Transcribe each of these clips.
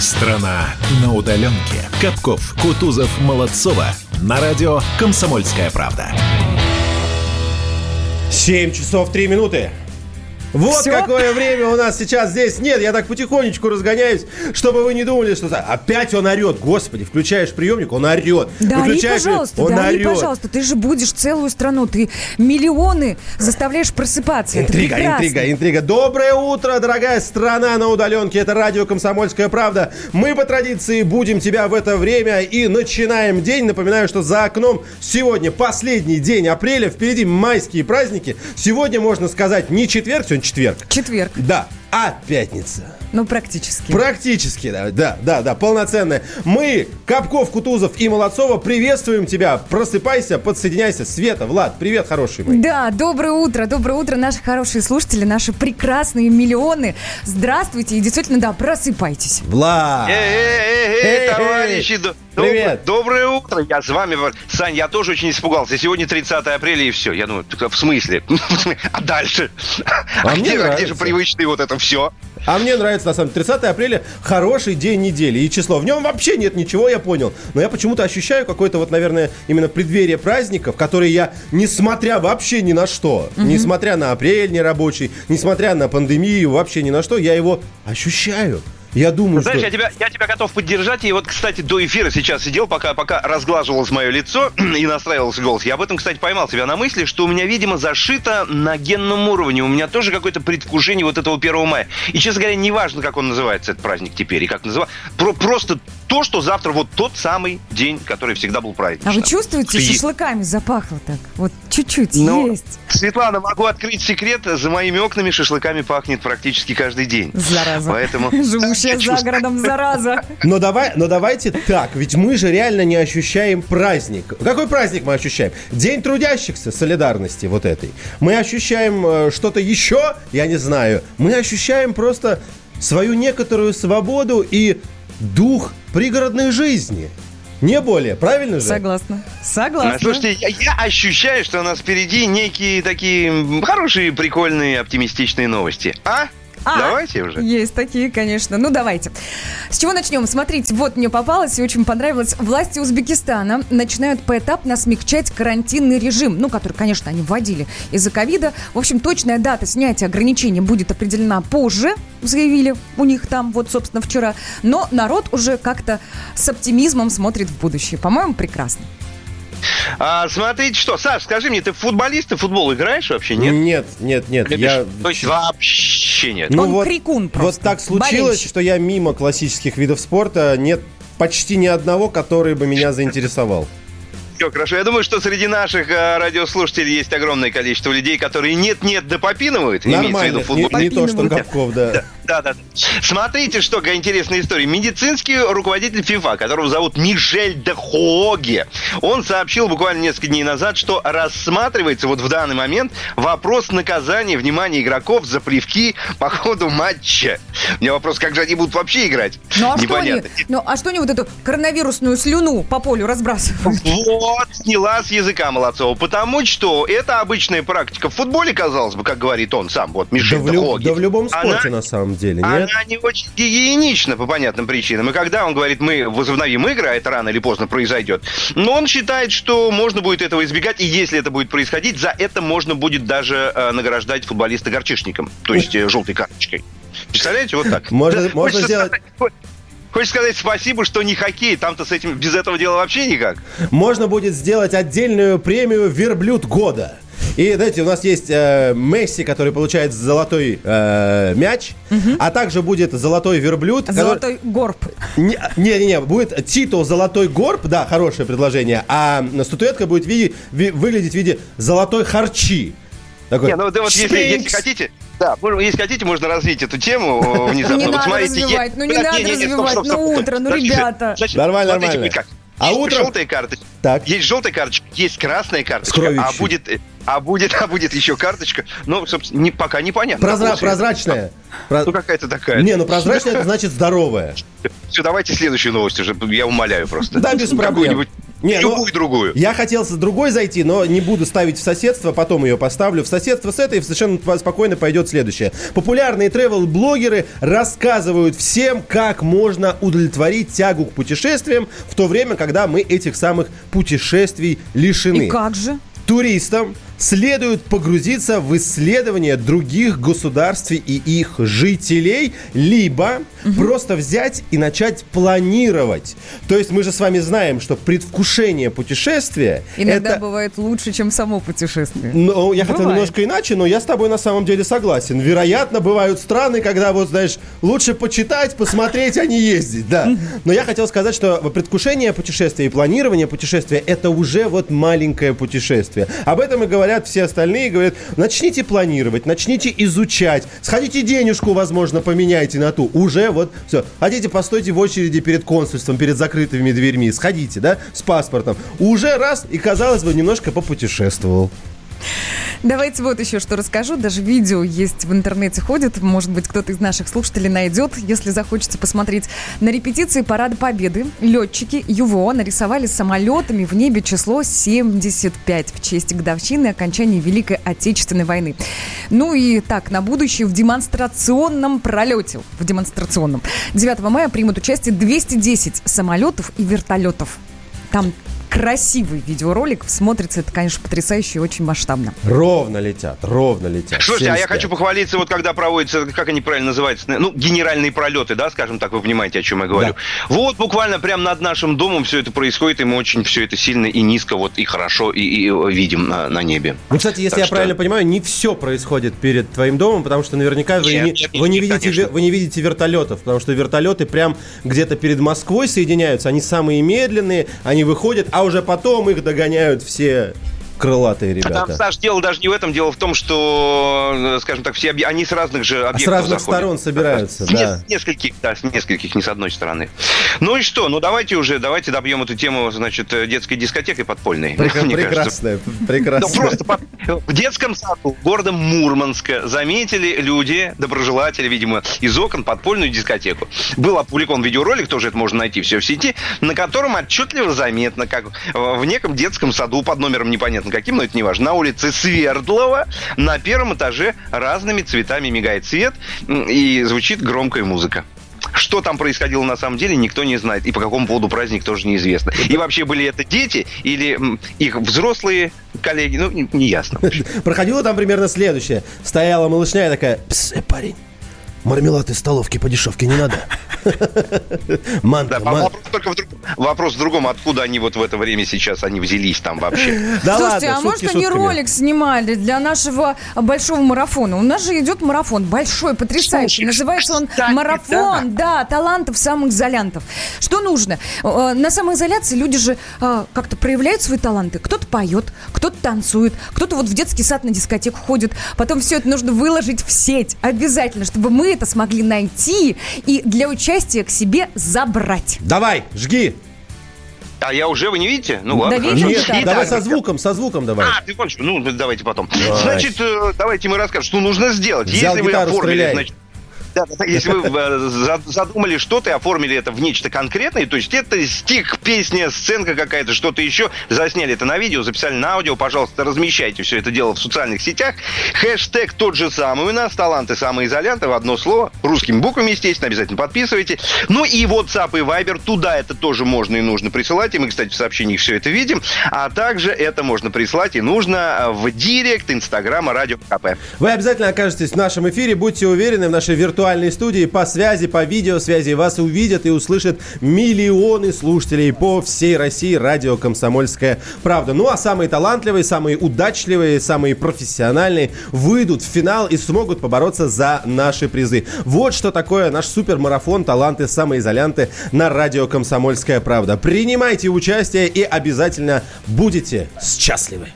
Страна на удаленке. Капков, Кутузов, Молодцова. На радио «Комсомольская правда». 7 часов 3 минуты. Вот Всё? какое время у нас сейчас здесь. Нет, я так потихонечку разгоняюсь, чтобы вы не думали, что опять он орет. Господи, включаешь приемник, он орет. Дари, Выключаешь, пожалуйста, он дари, орет. пожалуйста. Ты же будешь целую страну. Ты миллионы заставляешь просыпаться. Интрига, интрига, интрига. Доброе утро, дорогая страна на удаленке. Это радио «Комсомольская правда». Мы по традиции будем тебя в это время и начинаем день. Напоминаю, что за окном сегодня последний день апреля. Впереди майские праздники. Сегодня, можно сказать, не четверг, сегодня четверг. Четверг. Да, а пятница. Ну, практически. Практически, да, да, да, да, полноценная. Мы, Капков, Кутузов и Молодцова, приветствуем тебя. Просыпайся, подсоединяйся. Света, Влад, привет, хороший мой. Да, доброе утро, доброе утро, наши хорошие слушатели, наши прекрасные миллионы. Здравствуйте и действительно, да, просыпайтесь. Влад. Эй, эй, эй, Эй, эй, товарищи, Привет. доб- Доброе утро, я с вами. Сань, я тоже очень испугался. Сегодня 30 апреля и все. Я думаю, так в смысле? А дальше? А А мне где, а где нравится. же привычное вот это все? А мне нравится, на самом деле, 30 апреля хороший день недели и число. В нем вообще нет ничего, я понял. Но я почему-то ощущаю какое-то вот, наверное, именно преддверие праздников, которые я, несмотря вообще ни на что, несмотря на апрель нерабочий, несмотря на пандемию, вообще ни на что, я его ощущаю. Я думаю, Знаешь, что... я тебя, я тебя готов поддержать. И вот, кстати, до эфира сейчас сидел, пока, пока разглаживалось мое лицо и настраивался голос. Я об этом, кстати, поймал себя на мысли, что у меня, видимо, зашито на генном уровне. У меня тоже какое-то предвкушение вот этого 1 мая. И, честно говоря, неважно, как он называется, этот праздник теперь, и как называется. Про, просто то, что завтра вот тот самый день, который всегда был праздничным. А вы чувствуете, Что есть. шашлыками запахло так? Вот чуть-чуть Ну, есть. Светлана, могу открыть секрет. За моими окнами шашлыками пахнет практически каждый день. Зараза. Поэтому... Живущая Я за городом, зараза. Но, давай, но давайте так, ведь мы же реально не ощущаем праздник. Какой праздник мы ощущаем? День трудящихся, солидарности вот этой. Мы ощущаем э, что-то еще, я не знаю. Мы ощущаем просто свою некоторую свободу и дух пригородной жизни. Не более, правильно же? Согласна. А, Согласна. Слушайте, я, я ощущаю, что у нас впереди некие такие хорошие, прикольные, оптимистичные новости. А? А, Давайте уже. Есть такие, конечно. Ну, давайте. С чего начнем? Смотрите, вот мне попалось и очень понравилось. Власти Узбекистана начинают поэтапно смягчать карантинный режим, ну, который, конечно, они вводили из-за ковида. В общем, точная дата снятия ограничений будет определена позже, заявили у них там, вот, собственно, вчера. Но народ уже как-то с оптимизмом смотрит в будущее. По-моему, прекрасно. А, смотрите, что, Саш, скажи мне, ты футболист, ты в футбол играешь вообще, нет? Нет, нет, нет. Любишь? Я... То есть вообще нет. Ну Он вот, крикун просто, Вот так случилось, болельщик. что я мимо классических видов спорта нет почти ни одного, который бы меня заинтересовал. Все хорошо. Я думаю, что среди наших э, радиослушателей есть огромное количество людей, которые нет-нет да попинывают. имеется в виду Нормально, не, не то, что Попинывают. Капков, да. Да, да. Смотрите, что какая интересная история. Медицинский руководитель ФИФА, которого зовут Мишель де Хоге, он сообщил буквально несколько дней назад, что рассматривается вот в данный момент вопрос наказания, внимания игроков за плевки по ходу матча. У меня вопрос, как же они будут вообще играть? Ну, а что они, Непонятно. ну, а что они вот эту коронавирусную слюну по полю разбрасывают? Вот, сняла с языка Молодцова. Потому что это обычная практика в футболе, казалось бы, как говорит он сам, вот Да Мишель в, де Хоге. да в любом Она- спорте, на самом деле, нет? Она не очень гигиенична по понятным причинам. И когда он говорит, мы возобновим игры, а это рано или поздно произойдет, но он считает, что можно будет этого избегать, и если это будет происходить, за это можно будет даже э, награждать футболиста горчишником, то есть э, желтой карточкой. Представляете, вот так. Можно- Да, можно сделать- сказать- Хочешь сказать спасибо, что не хоккей, там-то с этим без этого дела вообще никак. Можно будет сделать отдельную премию «Верблюд года». И, знаете, у нас есть э, Месси, который получает золотой э, мяч, а также будет золотой верблюд. который- Золотой горб. Не-не-не, будет титул «Золотой горб», да, хорошее предложение, а статуэтка будет в виде- ви- выглядеть в виде «Золотой харчи». Такой Не, ну да вот если, если хотите, да, можно- если хотите, можно развить эту тему э, внезапно. Не Вот надо смотрите, развивать, е- ну не Да, надо стоп, развивать, стоп, ну стоп, стоп. утро, ну, ребята. Нормально, смотрите, нормально. А Есть утром- желтая карточка. Так. Есть желтая карточка, есть красная карточка, а будет, а будет, а будет еще карточка. Ну, собственно, не, пока непонятно. Прозра- прозрачная. Про- Ну, какая-то такая. Не, ну прозрачная это значит здоровая. Все, давайте следующую новость уже, я умоляю просто. Да, без проблем. Не, ну, Любую другую. Я хотел с другой зайти, но не буду ставить в соседство, потом ее поставлю. В соседство с этой совершенно спокойно пойдет следующее. Популярные тревел-блогеры рассказывают всем, как можно удовлетворить тягу к путешествиям в то время, когда мы этих самых путешествий лишены. И как же? Туристам следует погрузиться в исследование других государств и их жителей, либо просто взять и начать планировать. То есть мы же с вами знаем, что предвкушение путешествия Иногда это... бывает лучше, чем само путешествие. Ну, я хотел немножко иначе, но я с тобой на самом деле согласен. Вероятно, бывают страны, когда вот, знаешь, лучше почитать, посмотреть, а не ездить, да. Но я хотел сказать, что предвкушение путешествия и планирование путешествия – это уже вот маленькое путешествие. Об этом и говорят все остальные, говорят, начните планировать, начните изучать, сходите денежку, возможно, поменяйте на ту. Уже вот все. Хотите, постойте в очереди перед консульством, перед закрытыми дверьми, сходите, да, с паспортом. Уже раз, и, казалось бы, немножко попутешествовал. Давайте вот еще что расскажу. Даже видео есть в интернете ходит. Может быть, кто-то из наших слушателей найдет, если захочется посмотреть. На репетиции Парада Победы летчики ЮВО нарисовали самолетами в небе число 75 в честь годовщины окончания Великой Отечественной войны. Ну и так, на будущее в демонстрационном пролете. В демонстрационном. 9 мая примут участие 210 самолетов и вертолетов. Там красивый видеоролик. Смотрится это, конечно, потрясающе и очень масштабно. Ровно летят, ровно летят. Слушайте, а я 75. хочу похвалиться, вот когда проводятся, как они правильно называются, ну, генеральные пролеты, да, скажем так, вы понимаете, о чем я говорю. Вот буквально прямо над нашим домом все это происходит, и мы очень все это сильно и низко, вот и хорошо, и, и видим на, на небе. Ну, кстати, если Так я что- правильно понимаю, не все происходит перед твоим домом, потому что наверняка вы, Нет, не, нет, вы, не нет, видите, конечно. вы не видите вертолетов, потому что вертолеты прям где-то перед Москвой соединяются, они самые медленные, они выходят, а уже потом их догоняют все крылатые А ребята. Там, Саш, дело даже не в этом, дело в том, что, э, скажем так, все объ- они с разных же А объектов с разных заходят. сторон собираются, С, да. с нескольких, да, с нескольких, не с одной стороны. Ну и что? Ну давайте уже, давайте добьем эту тему, значит, э, детской дискотекой подпольной. Прек- мне кажется. Прекрасная, Ну, прекрасная. просто в детском саду города Мурманска заметили люди, доброжелатели, видимо, из окон подпольную дискотеку. Был опубликован видеоролик, тоже это можно найти все в сети, на котором отчетливо заметно, как в неком детском саду под номером непонятно каким, но это не важно, на улице Свердлова на первом этаже разными цветами мигает свет и звучит громкая музыка. Что там происходило на самом деле, никто не знает. И по какому поводу праздник тоже неизвестно. И вообще были это дети или их взрослые коллеги, ну, не- неясно. Проходило там примерно следующее. Стояла малышня и такая, пс, парень, мармелад из столовки по дешевке не надо. Манка, вопрос только в друг- вопрос в другом, откуда они вот в это время сейчас они взялись там вообще. Слушайте, а может они ролик снимали для нашего большого марафона? У нас же идет марафон большой, потрясающий. Называется он марафон, да, талантов самоизолянтов. Что нужно? Э, На самоизоляции люди же э, как-то проявляют свои таланты. Кто-то поет, кто-то танцует, кто-то вот в детский сад на дискотеку ходит. Потом все это нужно выложить в сеть обязательно, чтобы мы это смогли найти и для участия к себе забрать. Давай, жги. А я уже, вы не видите? Ну ладно, Да видим, Нет, да. давай со звуком, со звуком давай. А, ты понял, ну давайте потом. Давай. Значит, э, давайте мы расскажем, что нужно сделать. Взял Если вы оформили, стреляй. значит, да, да, если вы э, за- задумали что-то и оформили это в нечто конкретное, то есть это стих, песня, сценка какая-то, что-то еще, засняли это на видео, записали на аудио, пожалуйста, размещайте все это дело в социальных сетях. Хэштег тот же самый у нас, таланты самоизолянта, в одно слово, русскими буквами, естественно, обязательно подписывайте. Ну и WhatsApp и Viber, туда это тоже можно и нужно присылать, и мы, кстати, в сообщениях все это видим, а также это можно прислать и нужно в директ Инстаграма Радио КП. Вы обязательно окажетесь в нашем эфире, будьте уверены, в нашей виртуальной студии по связи, по видеосвязи. Вас увидят и услышат миллионы слушателей по всей России. Радио «Комсомольская правда». Ну а самые талантливые, самые удачливые, самые профессиональные выйдут в финал и смогут побороться за наши призы. Вот что такое наш супермарафон «Таланты самоизолянты» на радио «Комсомольская правда». Принимайте участие и обязательно будете счастливы.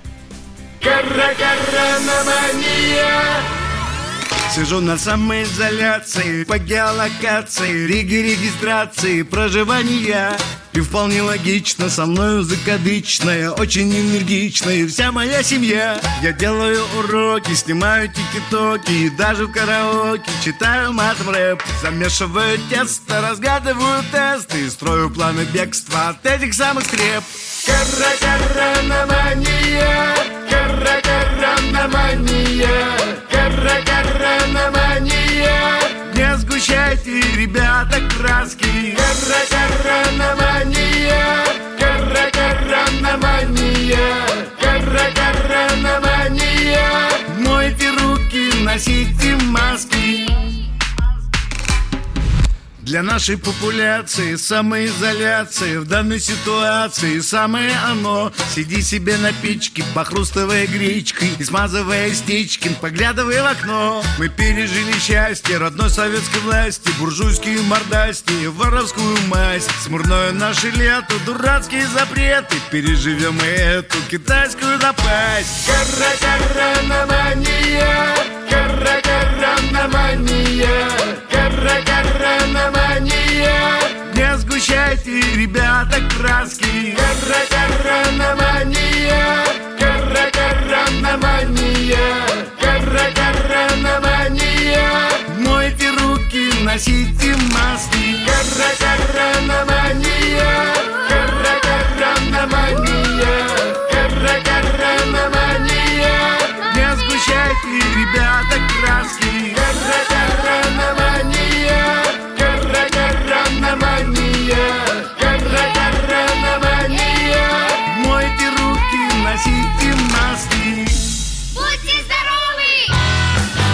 Сижу на самоизоляции по геолокации, риги регистрации, проживания. И вполне логично, со мною закадычная, очень энергичная вся моя семья. Я делаю уроки, снимаю тики-токи, и даже в караоке читаю матом. Замешиваю тесто, разгадываю тесты, строю планы бегства от этих самых скреп. Кара-караномания, кара-караномания, кара-караномания. Не сгущайте, ребята, краски. Кара-караномания, кара-караномания, кара-караномания. Мойте руки, носите маски. Для нашей популяции самоизоляция в данной ситуации самое оно. Сиди себе на печке, похрустывая гречкой и смазывая стечки, поглядывая в окно. Мы пережили счастье родной советской власти, буржуйские мордасти, воровскую мазь. Смурное наше лето, дурацкие запреты, переживем и эту китайскую напасть. Кара-кара-на-мания, кара-кара-на-мания, кара-кара-на-мания. Не сгущайте, ребята, краски. Кара-кара-на-мания, кара-кара-на-мания, кара-кара-на-мания. Мойте руки, носите маски. Кара-кара-на-мания, кара-кара-на-мания, кара-кара-на-мания. Не сгущайте, ребята, краски. Кара-кара-на-мания,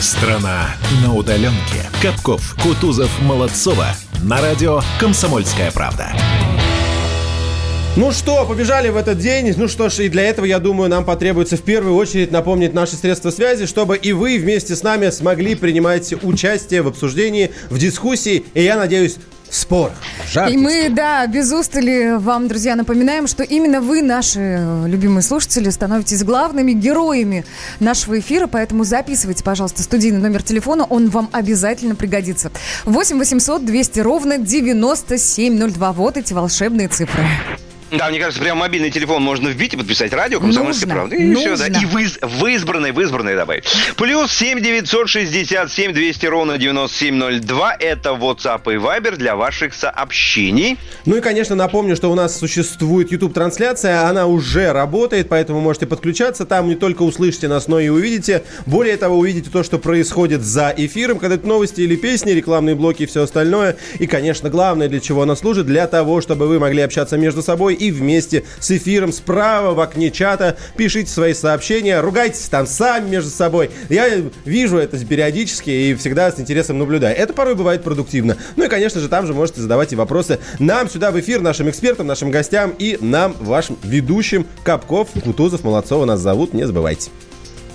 Страна на удаленке. Капков, Кутузов, Молодцова. На радио «Комсомольская правда». Ну что, побежали в этот день. Ну что ж, и для этого, я думаю, нам потребуется в первую очередь напомнить наши средства связи, чтобы и вы вместе с нами смогли принимать участие в обсуждении, в дискуссии, и я надеюсь, в жарких И мы, спорах. да, без устали вам, друзья, напоминаем, что именно вы, наши любимые слушатели, становитесь главными героями нашего эфира, поэтому записывайте, пожалуйста, студийный номер телефона, он вам обязательно пригодится. 8 800 200 ровно 9702. Вот эти волшебные цифры. Да, мне кажется, прям мобильный телефон можно вбить и подписать радио «Комсомольская Нужно, правда». И все, да. нужно. И в, из- в избранной, в избранной добавить. Плюс 7 967 200 ровно 9702. Это WhatsApp и Viber для ваших сообщений. Ну и, конечно, напомню, что у нас существует YouTube-трансляция, она уже работает, поэтому можете подключаться. Там не только услышите нас, но и увидите. Более того, увидите то, что происходит за эфиром, когда это новости или песни, рекламные блоки и все остальное. И, конечно, главное, для чего она служит, для того, чтобы вы могли общаться между собой и вместе с эфиром. Справа в окне чата пишите свои сообщения, ругайтесь там сами между собой. Я вижу это периодически и всегда с интересом наблюдаю. Это порой бывает продуктивно. Ну и, конечно же, там же можете задавать и вопросы нам сюда в эфир, нашим экспертам, нашим гостям и нам, вашим ведущим. Капков, Кутузов, Молодцова нас зовут, не забывайте.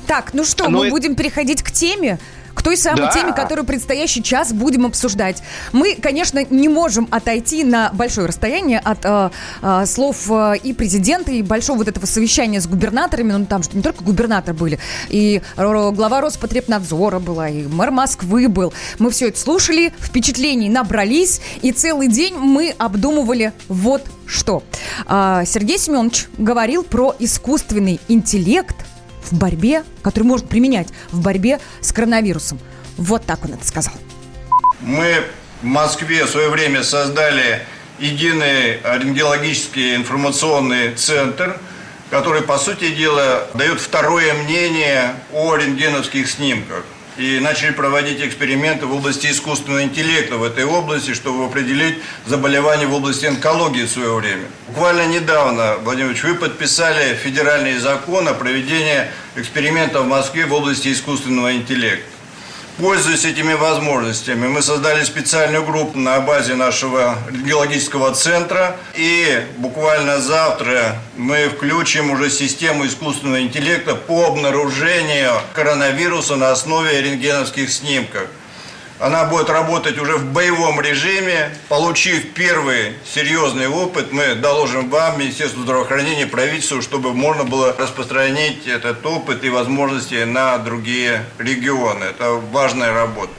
Так, ну что, Ну, мы это- будем переходить к теме, к той самой Да. теме, которую предстоящий час будем обсуждать. Мы, конечно, не можем отойти на большое расстояние от э, э, слов э, и президента, и большого вот этого совещания с губернаторами. Ну, там что не только губернаторы были, и глава Роспотребнадзора была, и мэр Москвы был. Мы все это слушали, впечатлений набрались, и целый день мы обдумывали вот что. А, Сергей Семенович говорил про искусственный интеллект, в борьбе, который может применять в борьбе с коронавирусом. Вот так он это сказал. Мы в Москве в свое время создали единый рентгенологический информационный центр, который, по сути дела, дает второе мнение о рентгеновских снимках. И начали проводить эксперименты в области искусственного интеллекта в этой области, чтобы определить заболевания в области онкологии в свое время. Буквально недавно, Владимир вы подписали федеральный закон о проведении экспериментов в Москве в области искусственного интеллекта. Пользуясь этими возможностями, мы создали специальную группу на базе нашего геологического центра. И буквально завтра мы включим уже систему искусственного интеллекта по обнаружению коронавируса на основе рентгеновских снимков. Она будет работать уже в боевом режиме. Получив первый серьезный опыт, мы доложим вам, Министерству здравоохранения, правительству, чтобы можно было распространить этот опыт и возможности на другие регионы. Это важная работа.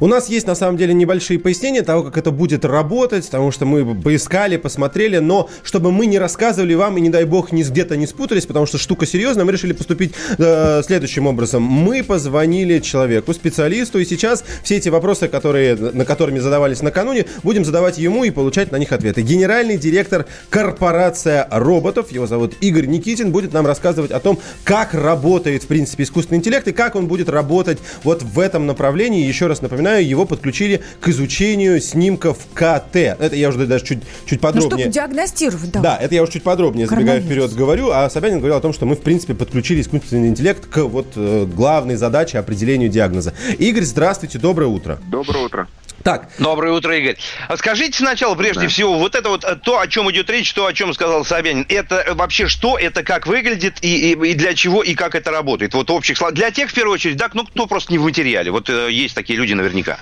У нас есть, на самом деле, небольшие пояснения того, как это будет работать, потому что мы поискали, посмотрели, но чтобы мы не рассказывали вам и, не дай бог, ни где-то не спутались, потому что штука серьезная, мы решили поступить э, следующим образом. Мы позвонили человеку, специалисту, и сейчас все эти вопросы, которые, на которыми задавались накануне, будем задавать ему и получать на них ответы. Генеральный директор корпорация роботов, его зовут Игорь Никитин, будет нам рассказывать о том, как работает, в принципе, искусственный интеллект и как он будет работать вот в этом направлении. Еще раз напоминаю, его подключили к изучению снимков КТ. Это я уже даже чуть, чуть Ну, подробнее. чтобы диагностировать, да. Да, это я уже чуть подробнее, забегая Коронавирус. вперед, говорю. А Собянин говорил о том, что мы, в принципе, подключили искусственный интеллект к вот э, главной задаче определению диагноза. Игорь, здравствуйте, доброе утро. Доброе утро. Так, Доброе утро, Игорь. А Скажите сначала, прежде всего, вот это вот э, то, о чем идет речь, то, о чем сказал Собянин, это э, вообще что, это как выглядит и, и- и для чего, и как это работает? Вот в общих словах. Для тех, в первую очередь, да, ну, кто просто не в материале. Вот э, есть такие люди наверняка.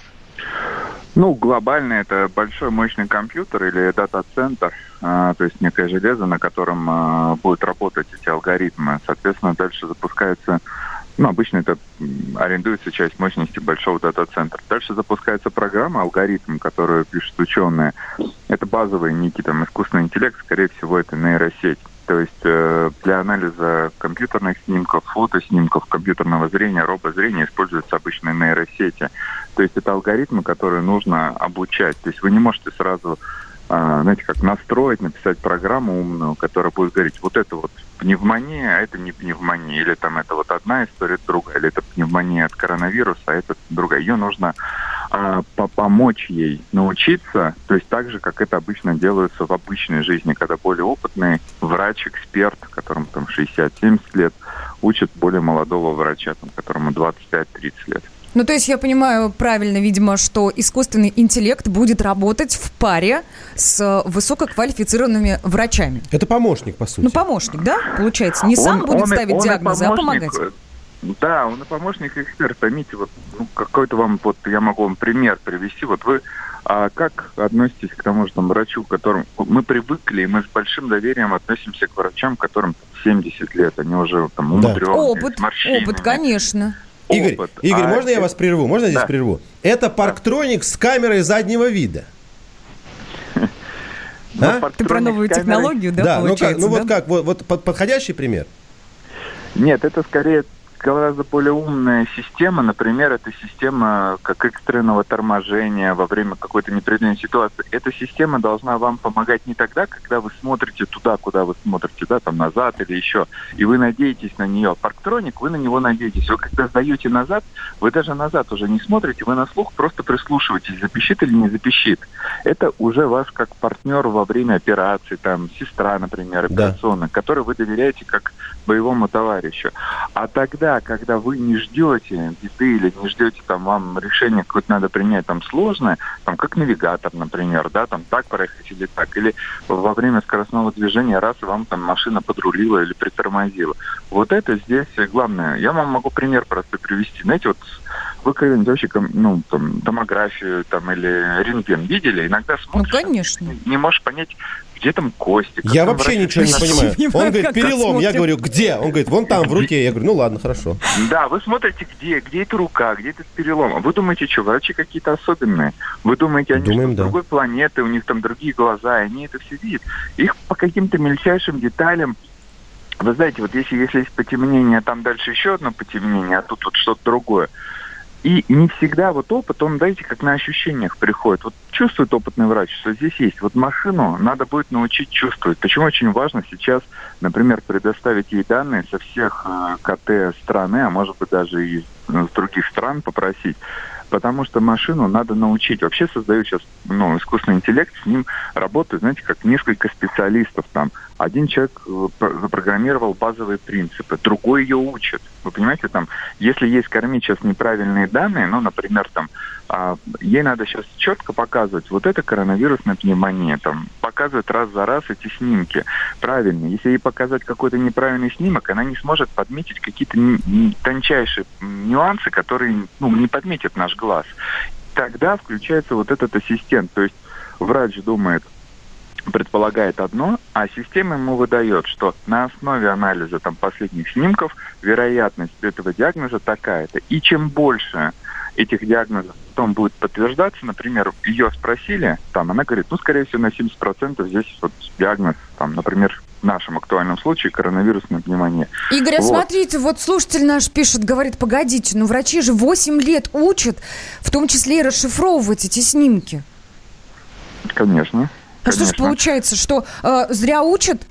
Ну, глобально это большой мощный компьютер или дата-центр, а, то есть некое железо, на котором будут работать эти алгоритмы. Соответственно, дальше запускается, ну, обычно это арендуется часть мощности большого дата-центра. Дальше запускается программа, алгоритм, которую пишут ученые. Это базовый некий там искусственный интеллект, скорее всего, это нейросеть. То есть э, для анализа компьютерных снимков, фотоснимков, компьютерного зрения, робозрения используются обычные нейросети. То есть это алгоритмы, которые нужно обучать. То есть вы не можете сразу, а, знаете, как настроить, написать программу умную, которая будет говорить, вот это вот пневмония, а это не пневмония. Или там это вот одна история, другая. Или это пневмония от коронавируса, а это другая. Ее нужно а, по- помочь ей научиться, то есть так же, как это обычно делается в обычной жизни, когда более опытный врач, эксперт, которому там 60-70 лет, учит более молодого врача, там, которому 25-30 лет. Ну, то есть я понимаю правильно, видимо, что искусственный интеллект будет работать в паре с э, высококвалифицированными врачами. это помощник, по сути. Ну, помощник, да, получается? Не сам Он- будет он ставить он диагнозы, а помогать. э, Да, он и помощник и эксперт. Поймите, вот ну, какой-то вам, вот я могу вам пример привести. Вот вы а как относитесь к тому же там, врачу, которым мы привыкли, и мы с большим доверием относимся к врачам, которым 70 лет, они уже там Да. умудренные, Опыт, с морщинами. опыт, конечно. Игорь, опыт. Игорь, А можно я это- вас прерву? Можно я здесь Да. прерву? Это парктроник с камерой заднего вида. Ну, А? Ты про новую технологию, да, ну, как, получается? ну вот да? как, вот, вот под- подходящий пример? Нет, это скорее гораздо более умная система. Например, это система как экстренного торможения во время какой-то непредвиденной ситуации. Эта система должна вам помогать не тогда, когда вы смотрите туда, куда вы смотрите, да, там назад или еще, и вы надеетесь на нее. Парктроник, вы на него надеетесь. Вы когда сдаете назад, вы даже назад уже не смотрите, вы на слух просто прислушиваетесь, запищит или не запищит. Это уже ваш как партнер во время операции, там, сестра, например, Да. операционная, которой вы доверяете как боевому товарищу. А тогда, когда вы не ждете беды или не ждете там вам решение какое-то надо принять там сложное, там как навигатор, например, да, там так проехать или так, или во время скоростного движения раз вам там машина подрулила или притормозила. Вот это здесь главное. Я вам могу пример просто привести. Знаете, вот вы когда-нибудь вообще ну, там, томографию там, или рентген видели? Иногда Ну, смотришь, конечно. не, не можешь понять, где там кости. как Я вообще ничего не понимаю. Он говорит, перелом. Я говорю, где? Он говорит, вон там, в руке. Я говорю, ну ладно, хорошо. Да, вы смотрите, где, где эта рука, где этот перелом. Вы думаете, что врачи какие-то особенные? Вы думаете, они Думаем, да. другой планеты, у них там другие глаза, и они это все видят. Их по каким-то мельчайшим деталям вы знаете, вот если, если есть потемнение, а там дальше еще одно потемнение, а тут вот что-то другое. И не всегда вот опыт, он, знаете, как на ощущениях приходит. Вот чувствует опытный врач, что здесь есть. Вот машину надо будет научить чувствовать. Почему очень важно сейчас, например, предоставить ей данные со всех э, КТ страны, а может быть даже и с других стран попросить. Потому что машину надо научить. Вообще создают сейчас ну, искусственный интеллект, с ним работают, знаете, как несколько специалистов там. Один человек э, про- запрограммировал базовые принципы, другой ее учит. Вы понимаете, там, если есть кормить сейчас неправильные данные, ну, например, там, а, ей надо сейчас четко показывать, вот это коронавирусная пневмония, там, показывать раз за раз эти снимки правильно. Если ей показать какой-то неправильный снимок, она не сможет подметить какие-то тончайшие нюансы, которые ну, не подметит наш глаз. тогда включается вот этот ассистент. То есть врач думает, предполагает одно, а система ему выдает, что на основе анализа там, последних снимков вероятность этого диагноза такая-то. И чем больше этих диагнозов потом будет подтверждаться, например, ее спросили, там, она говорит, ну, скорее всего, на 70% здесь вот диагноз, там, например, в нашем актуальном случае коронавирусная пневмония. Игорь, а Вот. смотрите, вот слушатель наш пишет, говорит, погодите, ну врачи же 8 лет учат, в том числе и расшифровывать эти снимки. Конечно. А что ж получается, что э, зря учат?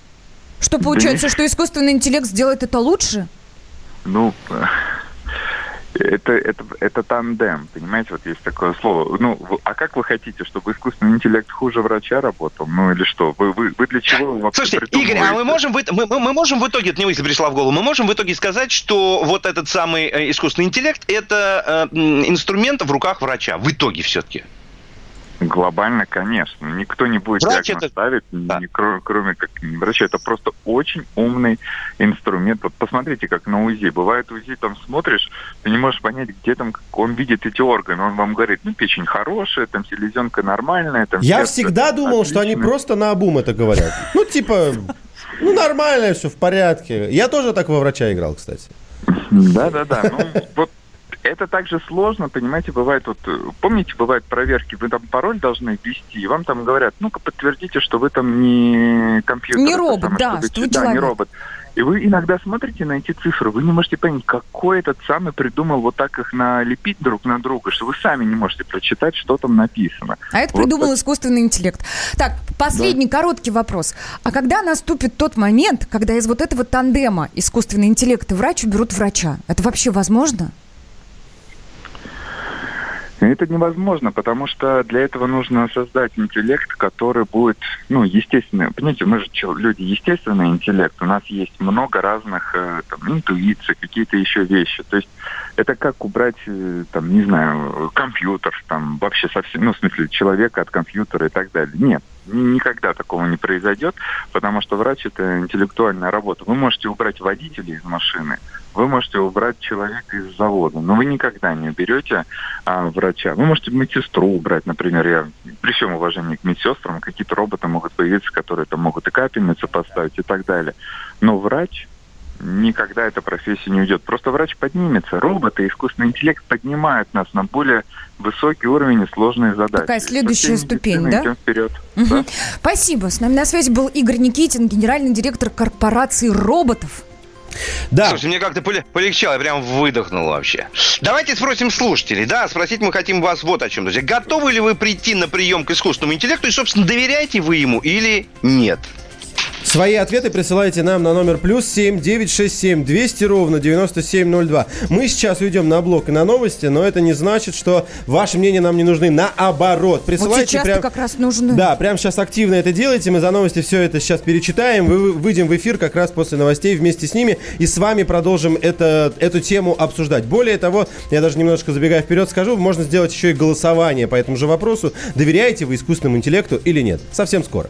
Что получается, нет. что искусственный интеллект сделает это лучше? Ну, это, это, это тандем, понимаете, вот есть такое слово. Ну, а как вы хотите, чтобы искусственный интеллект хуже врача работал? Ну или что? Вы, вы, вы для чего его вообще Слушайте, Игорь, а мы можем, мы, мы- мы можем в итоге, это не мысль пришла в голову, мы можем в итоге сказать, что вот этот самый э, искусственный интеллект это э, инструмент в руках врача. В итоге все-таки. Глобально, конечно. Никто не будет Врач диагноз это- ставить, Да. ни- кро- кроме как врача. Это просто очень умный инструмент. Вот посмотрите, как на УЗИ. Бывает УЗИ, там смотришь, ты не можешь понять, где там он видит эти органы. Он вам говорит, ну, печень хорошая, там селезенка нормальная. Там Я сердце всегда думал, что они отличное. просто на обум это говорят. Ну, типа, ну, нормально все, в порядке. Я тоже так во врача играл, кстати. Да-да-да. Ну, вот это также сложно, понимаете, бывает вот, э, помните, бывают проверки, вы там пароль должны ввести, и вам там говорят, ну-ка подтвердите, что вы там не компьютер. Не робот, самое, да, что вы да, не человек. робот. И вы иногда смотрите на эти цифры, вы не можете понять, какой этот самый придумал вот так их налепить друг на друга, что вы сами не можете прочитать, что там написано. А это Вот придумал так. искусственный интеллект. Так, последний короткий вопрос. А когда наступит тот момент, когда из вот этого тандема искусственный интеллект и врач уберут врача? Это вообще возможно? Это невозможно, потому что для этого нужно создать интеллект, который будет, ну, естественно. Понимаете, мы же люди, естественный интеллект. У нас есть много разных э, там, интуиций, какие-то еще вещи. То есть это как убрать, э, там, не знаю, компьютер, там, вообще совсем, ну, в смысле, человека от компьютера и так далее. Нет, ни- никогда такого не произойдет, потому что врач это интеллектуальная работа. Вы можете убрать водителя из машины, вы можете убрать человека из завода, но вы никогда не уберете а, врача. Вы можете медсестру убрать, например, я при всем уважении к медсестрам, какие-то роботы могут появиться, которые там могут и капельницу поставить и так далее. Но врач никогда эта профессия не уйдет. Просто врач поднимется. Роботы, искусственный интеллект поднимают нас на более высокий уровень и сложные задачи. Такая следующая ступень, да? идем вперед. Мгм. Да. Спасибо. С нами на связи был Игорь Никитин, генеральный директор корпорации роботов. Да, Слушайте, мне как-то поле- полегчало, я прям выдохнул вообще. Давайте спросим слушателей. Да, спросить мы хотим вас вот о чем, друзья. Готовы ли вы прийти на прием к искусственному интеллекту и, собственно, доверяете вы ему или нет? Свои ответы присылайте нам на номер плюс 7 967 200 ровно 9702. Мы сейчас уйдем на блок и на новости, но это не значит, что ваши мнения нам не нужны. Наоборот, Вот присылайте сейчас-то прям... как раз нужны. Да, прямо сейчас активно это делайте. Мы за новости все это сейчас перечитаем. Вы выйдем в эфир как раз после новостей вместе с ними и с вами продолжим это, эту тему обсуждать. Более того, я даже немножко забегая вперед скажу, можно сделать еще и голосование по этому же вопросу. Доверяете вы искусственному интеллекту или нет? Совсем скоро.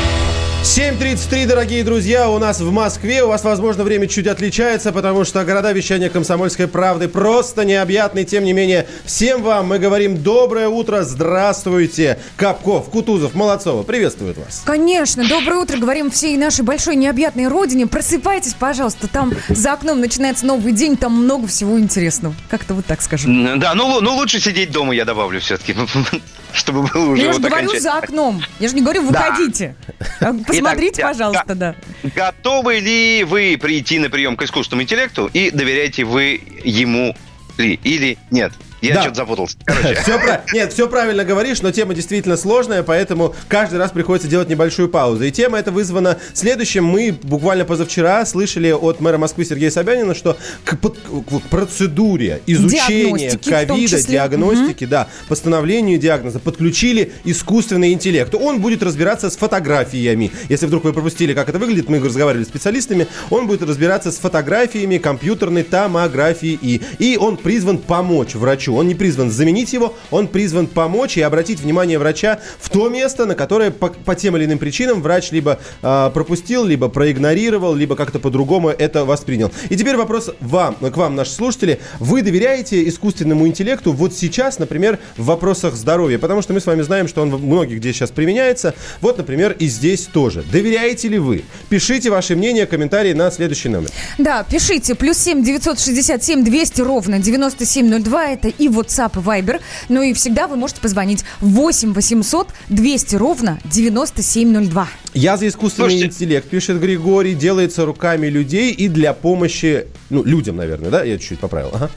7.33, дорогие друзья, у нас в Москве. У вас, возможно, время чуть отличается, потому что города вещания «Комсомольской правды» просто необъятны. Тем не менее, всем вам мы говорим доброе утро, здравствуйте. Капков, Кутузов, Молодцова, приветствуют вас. Конечно, доброе утро, говорим всей нашей большой необъятной родине. Просыпайтесь, пожалуйста, там за окном начинается новый день, там много всего интересного. Как-то вот так скажу. Да, ну, ну лучше сидеть дома, я добавлю все-таки, чтобы было уже я же вот говорю окончательно. за окном. Я же не говорю, Да. выходите. А, Посмотрите, Итак, пожалуйста, да. Готовы ли вы прийти на прием к искусственному интеллекту и доверяете вы ему ли или нет? Я Да. что-то запутался. Короче. Все про- Нет, все правильно говоришь, но тема действительно сложная, поэтому каждый раз приходится делать небольшую паузу. И тема эта вызвана следующим. Мы буквально позавчера слышали от мэра Москвы Сергея Собянина, что к, под- к процедуре изучения ковида, диагностики, да, постановлению диагноза подключили искусственный интеллект. Он будет разбираться с фотографиями. Если вдруг вы пропустили, как это выглядит, мы разговаривали с специалистами, он будет разбираться с фотографиями компьютерной томографии. И он призван помочь врачу. Он не призван заменить его, он призван помочь и обратить внимание врача в то место, на которое по, по тем или иным причинам врач либо а, пропустил, либо проигнорировал, либо как-то по-другому это воспринял. И теперь вопрос вам, к вам, наши слушатели. Вы доверяете искусственному интеллекту вот сейчас, например, в вопросах здоровья? Потому что мы с вами знаем, что он в многих где сейчас применяется. Вот, например, и здесь тоже. Доверяете ли вы? Пишите ваши мнения, комментарии на следующий номер. Да, пишите. Плюс семь девятьсот шестьдесят семь двести ровно девяносто семь ноль два. Это и WhatsApp, и Viber. Ну и всегда вы можете позвонить 8 800 200 ровно 9702. Я за искусственный Слушайте. интеллект, пишет Григорий, делается руками людей и для помощи, ну, людям, наверное, да? Я чуть-чуть поправил. Ага.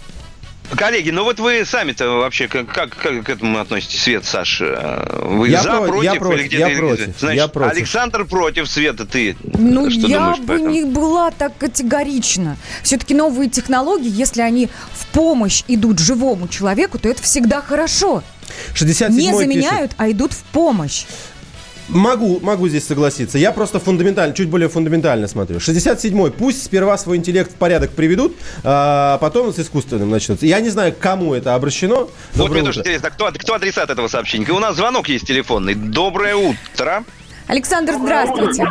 Коллеги, ну вот вы сами-то вообще как, как, как к этому относитесь, Свет, Саш? Э, Вы Я за, про- против? я против, или где я против, Значит, я против. Александр против, Света, ты Ну, что я думаешь бы не была так категорична. Все-таки новые технологии, если они в помощь идут живому человеку, то это всегда хорошо. 67 Не пишет. заменяют, а идут в помощь. Могу, могу здесь согласиться. Я просто фундаментально, чуть более фундаментально смотрю. 67-й. Пусть сперва свой интеллект в порядок приведут, а потом с искусственным начнутся. Я не знаю, к кому это обращено. Вот Доброе мне тоже утро. интересно, кто, кто адресат этого сообщения? У нас звонок есть телефонный. Доброе утро. Александр, здравствуйте.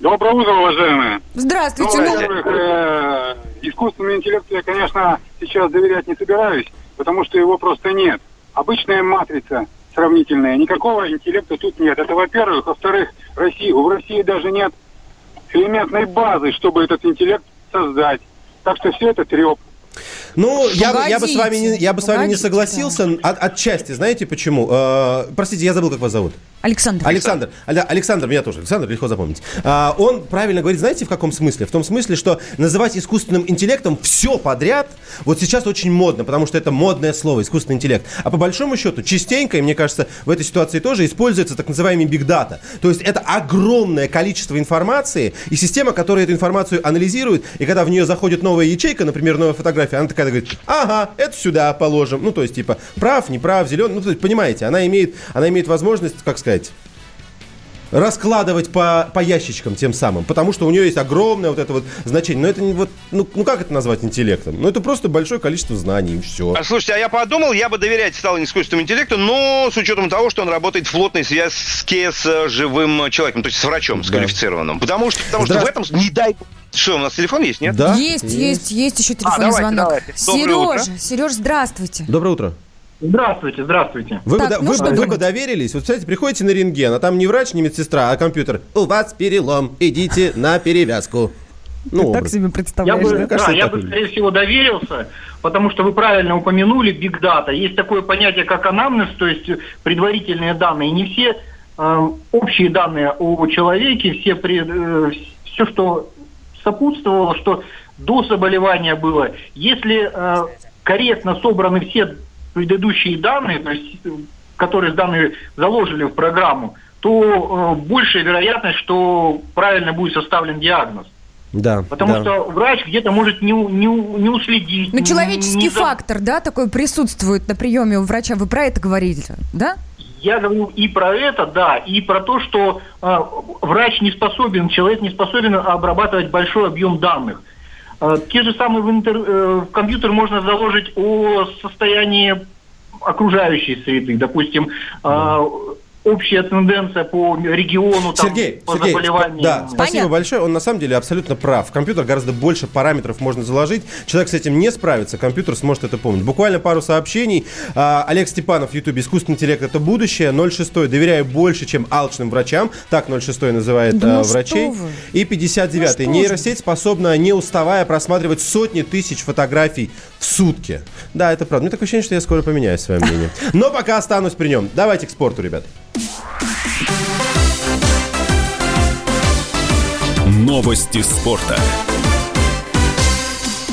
Доброе утро, уважаемые. Здравствуйте. Ну, Ну, во-первых, э, искусственному интеллекту я, конечно, сейчас доверять не собираюсь, потому что его просто нет. Обычная матрица сравнительная, никакого интеллекта тут нет. Это, во-первых. Во-вторых, России, в России даже нет элементной базы, чтобы этот интеллект создать. Так что все это треп. Ну, я, бы- я бы с вами, не, Погодите, я бы с вами не погодите, согласился от, отчасти. Знаете почему? Э, простите, я забыл, как вас зовут. Александр. Александр. Александр, меня тоже. Александр, легко запомнить. А, он правильно говорит, знаете, в каком смысле? В том смысле, что называть искусственным интеллектом все подряд, вот сейчас очень модно, потому что это модное слово, искусственный интеллект. А по большому счету, частенько, и мне кажется, в этой ситуации тоже используется так называемый big data. То есть это огромное количество информации, и система, которая эту информацию анализирует, и когда в нее заходит новая ячейка, например, новая фотография, она такая говорит, ага, это сюда положим. Ну, то есть, типа, прав, не прав, зеленый. Ну, то есть, понимаете, она имеет, она имеет возможность, как сказать, раскладывать по, по ящичкам тем самым, потому что у нее есть огромное вот это вот значение. Но это не вот, ну, ну как это назвать интеллектом? Ну это просто большое количество знаний, и все. А, Слушайте, а я подумал, я бы доверять стал искусственному интеллекту, но с учетом того, что он работает в плотной связке с э, живым человеком, то есть с врачом, с Да. квалифицированным. Потому что, потому что в этом, не дай... Что, у нас телефон есть, нет? Да? Есть, есть, есть еще телефонный давайте, звонок. давайте. Доброе утро. Сережа, Сереж, здравствуйте. Доброе утро. Здравствуйте, здравствуйте. Вы, Так, бы, да- ну вы, что бы- вы бы доверились? Вот, кстати, приходите на рентген, а там не врач, не медсестра, а компьютер. У вас перелом, идите на перевязку. Ну, так образ. себе Я представляешь, бы, да? Мне кажется, да, я бы, скорее всего, доверился, потому что вы правильно упомянули Big Data. Есть такое понятие, как анамнез, то есть предварительные данные. Не все э, общие данные о человеке, все, все, что сопутствовало, что до заболевания было. Если э, корректно собраны все предыдущие данные, то есть, э, которые данные заложили в программу, то э, большая вероятность, что правильно будет составлен диагноз. Да, Потому да. что врач где-то может не, не, не уследить. Ну, не- человеческий не фактор, да, такой присутствует на приеме у врача. Вы про это говорите, да? Я говорю и про это, да, и про то, что э, врач не способен, человек не способен обрабатывать большой объем данных. Э, те же самые в, интер- э, в компьютер можно заложить о состоянии окружающей среды, допустим, э, общая тенденция по региону, там, Сергей, по Сергей, заболеваниям. да, спасибо Понятно. большое. Он на самом деле абсолютно прав. В компьютер гораздо больше параметров можно заложить. Человек с этим не справится, компьютер сможет это помнить. Буквально пару сообщений. А, Олег Степанов в Ютубе. Искусственный интеллект это будущее. 06 доверяю больше, чем алчным врачам. Так 06 называет Да ну а, что врачей. вы. И 59 Ну что же. Нейросеть способна, не уставая, просматривать сотни тысяч фотографий в сутки. Да, это правда. Мне такое ощущение, что я скоро поменяю свое мнение. Но пока останусь при нем. Давайте к спорту, ребят. Новости спорта.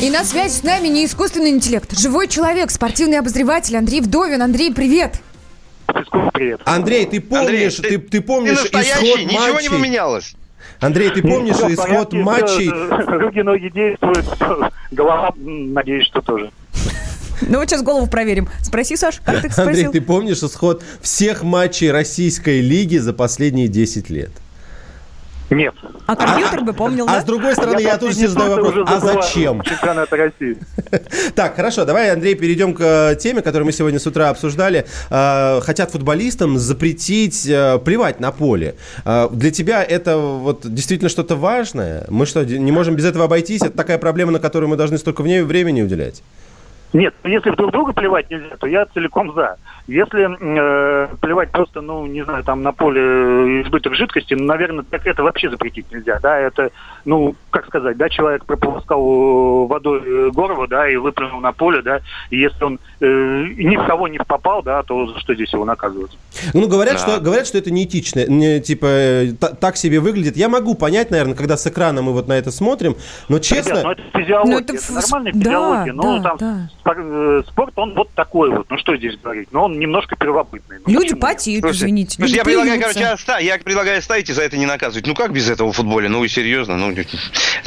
И на связи с нами не искусственный интеллект, живой человек, спортивный обозреватель Андрей Вдовин. Андрей, привет! Привет. Андрей, ты помнишь, Андрей, ты, ты помнишь Ты исход ничего не матчей? поменялось. Андрей, ты помнишь Всё в исход порядке, матчей? Руки, ноги действуют, голова, надеюсь, что тоже. Ну вот сейчас голову проверим. Спроси, Саш, как ты Андрей, спросил? ты помнишь исход всех матчей российской лиги за последние 10 лет? Нет. А компьютер бы помнил, А да? с другой стороны, я тут последний тебе задаю вопрос, а зачем? Чемпионата России. Так, хорошо, давай, Андрей, перейдем к э, теме, которую мы сегодня с утра обсуждали. Э, Хотят футболистам запретить э, плевать на поле. Для тебя это вот действительно что-то важное? Мы что, не можем без этого обойтись? Это такая проблема, на которую мы должны столько времени уделять? Нет, если друг друга плевать нельзя, то я целиком за. Если э, плевать просто, ну, не знаю, там на поле избыток жидкости, ну, наверное, так это вообще запретить нельзя, да, это, ну, как сказать, да, человек прополоскал э, водой э, горло, да, и выплюнул на поле, да, и если он э, ни в кого не попал, да, то за что здесь его наказывать? Ну, говорят, Да. что, говорят, что это неэтично, не, типа, э, та- так себе выглядит. Я могу понять, наверное, когда с экрана мы вот на это смотрим, но честно... Ребят, ну это физиология, Ну, это, это ф- нормальная да, физиология. ну, да, там да. спор- спорт, он вот такой вот. Ну, что здесь говорить? Но он немножко первобытный. Ну, Люди почему? потеют, Слушай, извините. слушай, люди я предлагаю, короче, оста- я предлагаю оставить и за это не наказывать. Ну как без этого в футболе? Ну вы серьезно? Ну,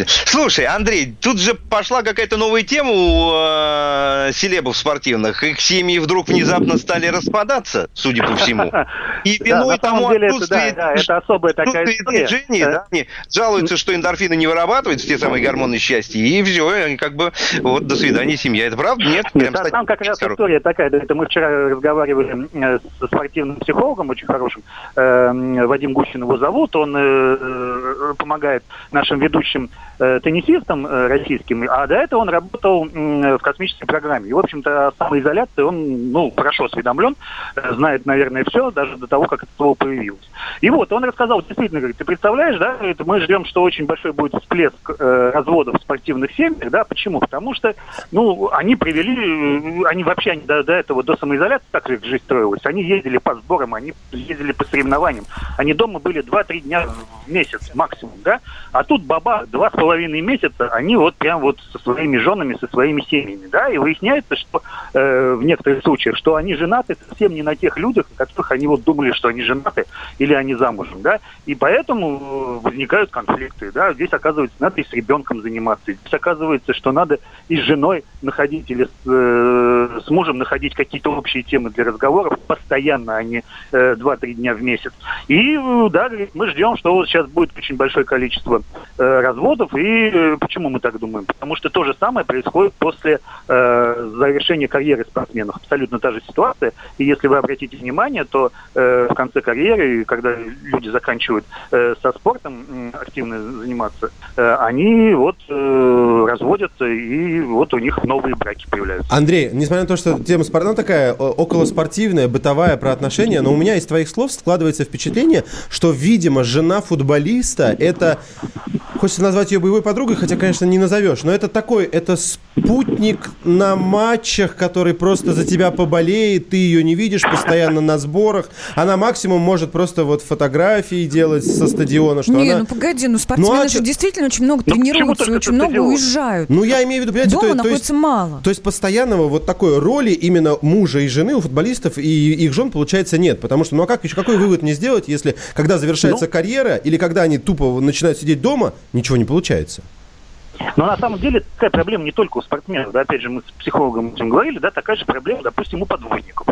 слушай, Андрей, тут же пошла какая-то новая тема у э, селебов спортивных. Их семьи вдруг внезапно стали распадаться, судя по всему. И виной тому отсутствие, это особая такая история. жалуются, что эндорфины не вырабатываются, те самые гормоны счастья, и все, как бы, вот, до свидания, семья. Это правда? Нет? Там как раз история такая, да, это мы вчера разговаривали э, со спортивным психологом очень хорошим, э, Вадим Гущин его зовут, он э, помогает нашим ведущим теннисистам российским, а до этого он работал в космической программе. И, в общем-то, о самоизоляции он, ну, хорошо осведомлен, знает, наверное, все, даже до того, как это слово появилось. И вот, он рассказал, действительно, говорит, ты представляешь, да, мы ждем, что очень большой будет всплеск разводов в спортивных семьях, да, почему? Потому что, ну, они привели, они вообще они до, до этого, до самоизоляции, так как жизнь строилась, они ездили по сборам, они ездили по соревнованиям, они дома были 2-3 дня в месяц максимум, да, а тут баба два с половиной месяца, они вот прям вот со своими женами, со своими семьями, да, и выясняется, что э, в некоторых случаях, что они женаты совсем не на тех людях, на которых они вот думали, что они женаты или они замужем, да, и поэтому э, возникают конфликты, да, здесь оказывается, надо и с ребенком заниматься, здесь оказывается, что надо и с женой находить или с, э, с мужем находить какие-то общие темы для разговоров постоянно, а не э, 2-3 дня в месяц. И, э, да, мы ждем, что вот сейчас будет очень большое количество э, разводов, и э, почему мы так думаем? Потому что то же самое происходит после э, завершения карьеры спортсменов. Абсолютно та же ситуация. И если вы обратите внимание, то э, в конце карьеры, когда люди заканчивают э, со спортом м, активно заниматься, э, они вот э, разводятся, и вот у них новые браки появляются. Андрей, несмотря на то, что тема спорта такая о- околоспортивная, бытовая про отношения, но у меня из твоих слов складывается впечатление, что, видимо, жена футболиста это хочется назвать ее боевой подругой, хотя, конечно, не назовешь, но это такой, это спутник на матчах, который просто за тебя поболеет, ты ее не видишь постоянно на сборах, она максимум может просто вот фотографии делать со стадиона, что Не, она... ну погоди, ну спортсмены Ну, а же действительно очень много Ну, тренируются, очень много стадион? уезжают. Ну, я имею в виду, понимаете, Дома то, то находится есть, мало. то есть постоянного вот такой роли именно мужа и жены у футболистов и их жен, получается, нет. Потому что, ну а как еще, какой вывод мне сделать, если когда завершается Ну. карьера или когда они тупо начинают сидеть дома, ничего не получается? Но на самом деле такая проблема не только у спортсменов. Да, опять же, мы с психологом этим говорили, да, такая же проблема, допустим, у подводников.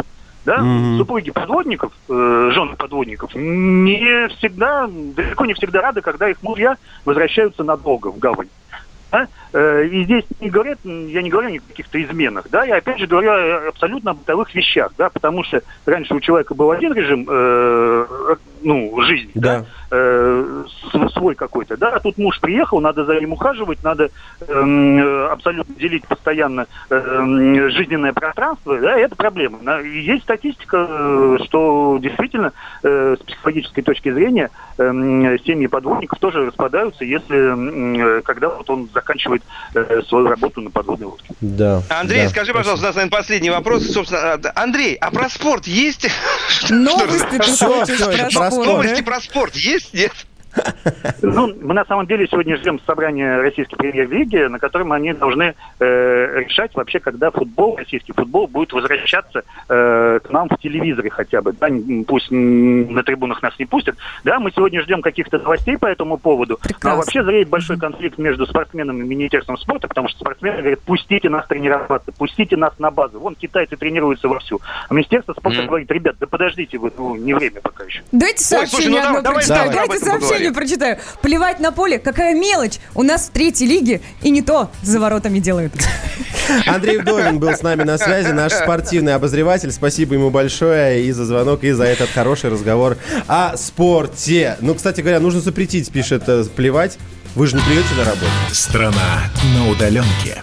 Да, Мгм. супруги подводников, э, жены подводников, не всегда, далеко не всегда рады, когда их мужья возвращаются надолго в гавань. Да? Э, И здесь не говорят, я не говорю о каких-то изменах, да, я опять же говорю о абсолютно бытовых вещах, да, потому что раньше у человека был один режим, э, ну, жизни, да, э, св- свой какой-то, да, а тут муж приехал, надо за ним ухаживать, надо эм, э, абсолютно делить постоянно эм, жизненное пространство, да, и это проблема. И Есть статистика, э, что действительно э, с психологической точки зрения эм, семьи подводников тоже распадаются, если э, когда вот он заканчивает э, свою работу на подводной лодке. Да. Андрей, да. скажи, пожалуйста, у нас, наверное, последний вопрос. Собственно, а, Андрей, а про спорт есть? Новости про спорт, Новости про спорт есть? Нет? Ну, мы на самом деле сегодня ждем собрания российской премьер-лиги, на котором они должны э, решать вообще, когда футбол, российский футбол будет возвращаться э, к нам в телевизоре хотя бы. Да, пусть на трибунах нас не пустят. Да, мы сегодня ждем каких-то новостей по этому поводу. Но вообще зреет большой конфликт между спортсменами и Министерством спорта, потому что спортсмены говорят, пустите нас тренироваться, пустите нас на базу. Вон китайцы тренируются вовсю. А Министерство спорта Мгм. говорит, ребят, да подождите вы, ну, не время пока еще. Давайте Ой, слушай, сообщение ну одно давай, прочитаю. давай, Давайте давай сообщение прочитаю. Плевать на поле, какая мелочь. У нас в третьей лиге и не то за воротами делают. Андрей Вдовин был с нами на связи, наш спортивный обозреватель. Спасибо ему большое и за звонок, и за этот хороший разговор о спорте. Ну, кстати говоря, нужно запретить, пишет, э, плевать. Вы же не придете на работу. Страна на удаленке.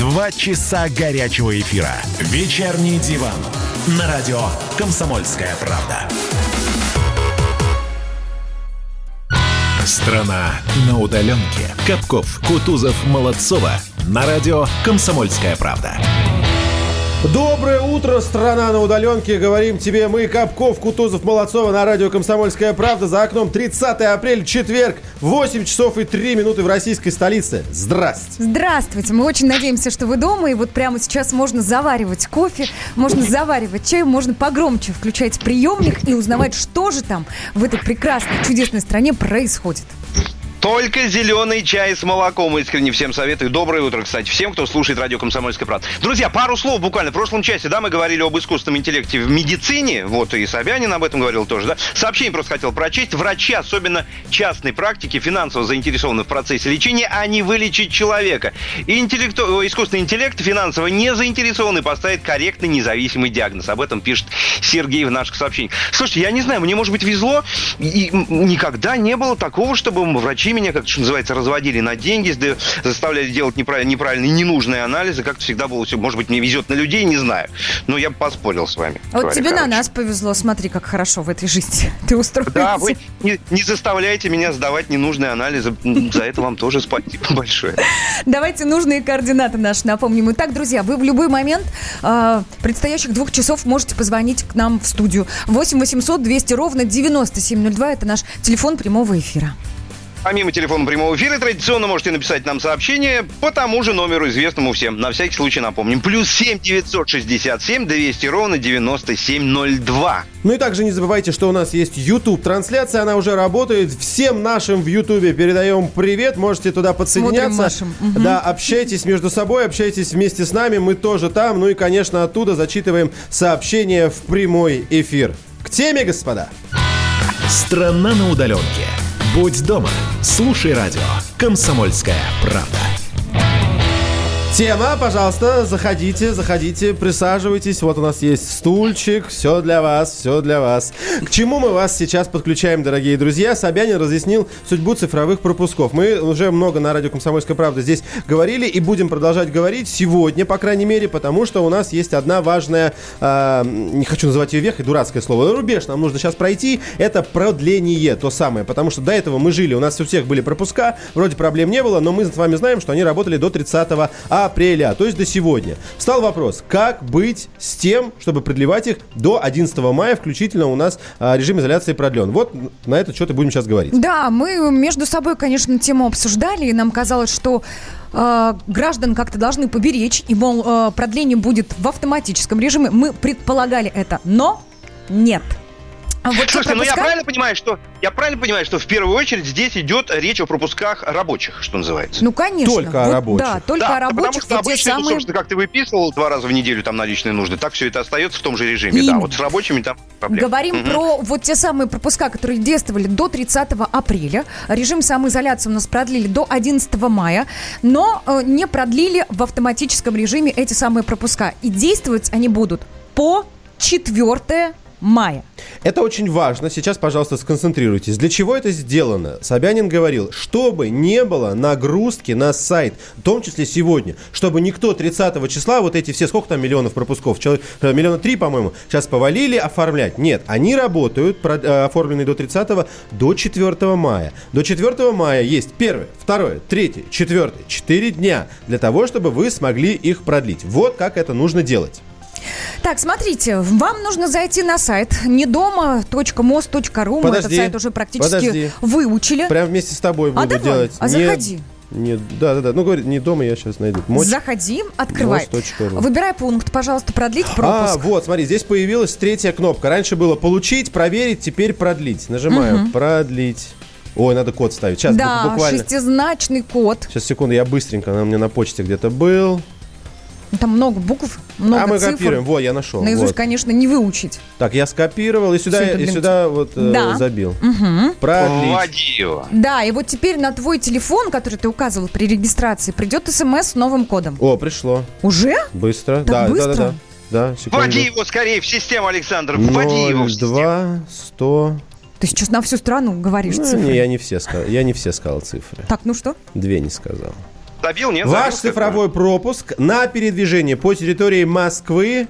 Два часа горячего эфира. Вечерний диван. На радио «Комсомольская правда». Страна на удаленке. Капков, Кутузов, Молодцова. На радио «Комсомольская правда». Доброе утро, страна на удаленке. Говорим тебе мы, Капков, Кутузов, Молодцова на радио «Комсомольская правда». За окном 30 апреля, четверг, 8 часов и 3 минуты в российской столице. Здрасте. Здравствуйте. Мы очень надеемся, что вы дома. И вот прямо сейчас можно заваривать кофе, можно заваривать чай, можно погромче включать приемник и узнавать, что же там в этой прекрасной, чудесной стране происходит. Только зеленый чай с молоком. Искренне всем советую. Доброе утро, кстати, всем, кто слушает радио «Комсомольская правда». Друзья, пару слов буквально. В прошлом часе, да, мы говорили об искусственном интеллекте в медицине. Вот и Собянин об этом говорил тоже, да. Сообщение просто хотел прочесть. Врачи, особенно частной практики, финансово заинтересованы в процессе лечения, а не вылечить человека. Интеллекту... искусственный интеллект финансово не заинтересован и поставит корректный независимый диагноз. Об этом пишет Сергей в наших сообщениях. Слушайте, я не знаю, мне, может быть, везло. И никогда не было такого, чтобы врачи меня, как что называется, разводили на деньги, заставляли делать неправильные, неправильные, ненужные анализы. Как-то всегда было все. Может быть, мне везет на людей, не знаю. Но я бы поспорил с вами. А вот говоря тебе на короче. нас повезло. Смотри, как хорошо в этой жизни ты устроился. Да, вы не, не заставляете меня сдавать ненужные анализы. За это вам тоже спасибо большое. Давайте нужные координаты наши напомним. Итак, друзья, вы в любой момент э, предстоящих двух часов можете позвонить к нам в студию. 8 800 200 ровно 9702. Это наш телефон прямого эфира. Помимо телефона прямого эфира, традиционно можете написать нам сообщение по тому же номеру, известному всем. На всякий случай напомним. Плюс 7 967 200 ровно 9702. Ну и также не забывайте, что у нас есть YouTube-трансляция, она уже работает. Всем нашим в YouTube передаем привет, можете туда подсоединяться. Мгм. Да, общайтесь между собой, общайтесь вместе с нами, мы тоже там. Ну и, конечно, оттуда зачитываем сообщения в прямой эфир. К теме, господа. Страна на удаленке. Будь дома. Слушай радио. «Комсомольская правда». Тема, пожалуйста, заходите, заходите, присаживайтесь. Вот у нас есть стульчик, все для вас, все для вас. К чему мы вас сейчас подключаем, дорогие друзья? Собянин разъяснил судьбу цифровых пропусков. Мы уже много на радио «Комсомольская правда» здесь говорили и будем продолжать говорить сегодня, по крайней мере, потому что у нас есть одна важная, э, не хочу называть ее вехой, дурацкое слово, рубеж нам нужно сейчас пройти. Это продление, то самое, потому что до этого мы жили, у нас у всех были пропуска, вроде проблем не было, но мы с вами знаем, что они работали до 30 апреля, то есть до сегодня. Встал вопрос, как быть с тем, чтобы продлевать их до 11 мая, включительно у нас а, режим изоляции продлен. Вот на этот счет и будем сейчас говорить. Да, мы между собой, конечно, тему обсуждали, и нам казалось, что э, граждан как-то должны поберечь, и, мол, э, продление будет в автоматическом режиме. Мы предполагали это, но нет. А вот те Слушайте, ну я правильно понимаю, что я правильно понимаю, что в первую очередь здесь идет речь о пропусках рабочих, что называется. Ну, конечно. Только о Вот, рабочих. Да, только Да, о потому рабочих, что вот те обычно, ну, самые... собственно, как ты выписывал два раза в неделю там наличные нужды, так все это остается в том же режиме. Да, Именно. вот с рабочими там проблем. Говорим Мгм. про вот те самые пропуска, которые действовали до 30 апреля. Режим самоизоляции у нас продлили до 11 мая, но э, не продлили в автоматическом режиме эти самые пропуска. И действовать они будут по 4 мая. Это очень важно. Сейчас, пожалуйста, сконцентрируйтесь. Для чего это сделано? Собянин говорил, чтобы не было нагрузки на сайт, в том числе сегодня, чтобы никто 30 числа, вот эти все, сколько там миллионов пропусков, человек, э, миллиона три, по-моему, сейчас повалили оформлять. Нет, они работают, э, оформленные до 30 до 4 мая. До 4 мая есть первое, второе, третье, четвертое, 4 дня для того, чтобы вы смогли их продлить. Вот как это нужно делать. Так, смотрите, вам нужно зайти на сайт недома.мост.ру. Мы этот сайт уже практически подожди. выучили. Прям вместе с тобой А буду давай, делать. а Не- заходи. Не, да, да, да. Ну, говорит, не дома, я сейчас найду. Мочь. Заходи, открывай. Мост.ру. Выбирай пункт, пожалуйста, продлить А, пропуск. вот, смотри, здесь появилась третья кнопка. Раньше было получить, проверить, теперь продлить. Нажимаю Мгм. продлить. Ой, надо код ставить. Сейчас, да, бу- буквально. шестизначный код. Сейчас, секунду, я быстренько, он у меня на почте где-то был. Там много букв, много а мы цифр. копируем. Вот, я нашел. Наизусть, вот. конечно, не выучить. Так, я скопировал и сюда, и блин, сюда вот э, Да. забил. Мгм. Продлить. Вводи его. Да, и вот теперь на твой телефон, который ты указывал при регистрации, придет смс с новым кодом. О, пришло. Уже? Быстро. Так да, быстро? да, да, да. Да, секунду. Вводи его скорее в систему, Александр. Вводи его в систему. 2, 100. Ты сейчас на всю страну говоришь Ну, цифры. не, я не все сказал. Я не все сказал цифры. Так, ну что? Две не сказал. Забил, нет? Ваш Забил, цифровой пропуск на передвижение по территории Москвы.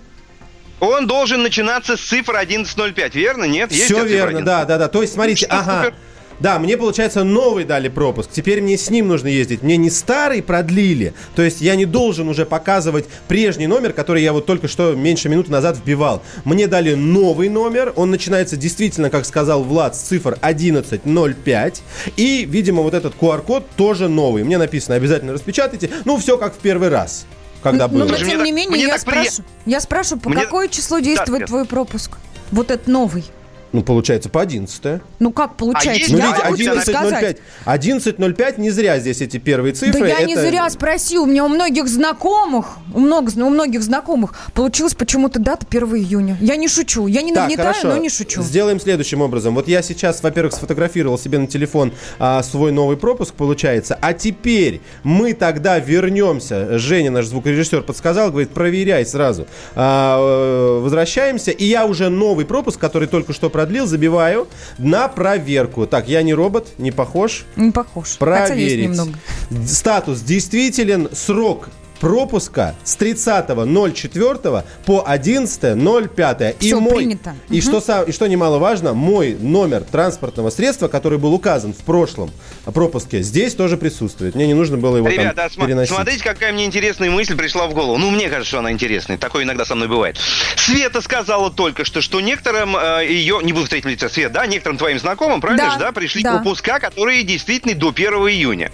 Он должен начинаться с цифры 11.05, верно? Нет? Есть Все верно, 11? да, да, да. То есть, смотрите, что, ага. супер. Да, мне, получается, новый дали пропуск. Теперь мне с ним нужно ездить. Мне не старый продлили. То есть я не должен уже показывать прежний номер, который я вот только что меньше минуты назад вбивал. Мне дали новый номер. Он начинается действительно, как сказал Влад, с цифр 1105. И, видимо, вот этот QR-код тоже новый. Мне написано, обязательно распечатайте. Ну, все как в первый раз. Когда Ну, было. но мне тем не менее, я приятно. спрашиваю, я спрашиваю, по Мне- какое число действует Свет. твой пропуск? Вот этот новый. Ну, получается, по 11 Ну как получается? Ну, я видите, могу тебе 11.05. сказать. 11.05 не зря здесь эти первые цифры. Да я не Это- зря спросил. У меня у многих знакомых, у, много, у многих знакомых получилась почему-то дата 1 июня. Я не шучу. Я не Так, нагнетаю, хорошо. но не шучу. Сделаем следующим образом. Вот я сейчас, во-первых, сфотографировал себе на телефон а, свой новый пропуск, получается. А теперь мы тогда вернемся. Женя, наш звукорежиссер, подсказал, говорит, проверяй сразу. А, э, возвращаемся, и я уже новый пропуск, который только что продлил, забиваю на проверку. Так, я не робот, не похож. Не похож. Хотя есть Проверить. немного. Статус действителен, срок пропуска с 30.04 по 11.05. И мой, принято. И, Мгм. что, са- и что немаловажно, мой номер транспортного средства, который был указан в прошлом пропуске, здесь тоже присутствует. Мне не нужно было его Ребята, там а сма- переносить. смотрите, какая мне интересная мысль пришла в голову. Ну, мне кажется, что она интересная. Такое иногда со мной бывает. Света сказала только что, что некоторым э, ее, не буду в третьем лице, Свет, да, некоторым твоим знакомым, правильно Да, же, да, пришли да. пропуска, которые действительно до 1 июня.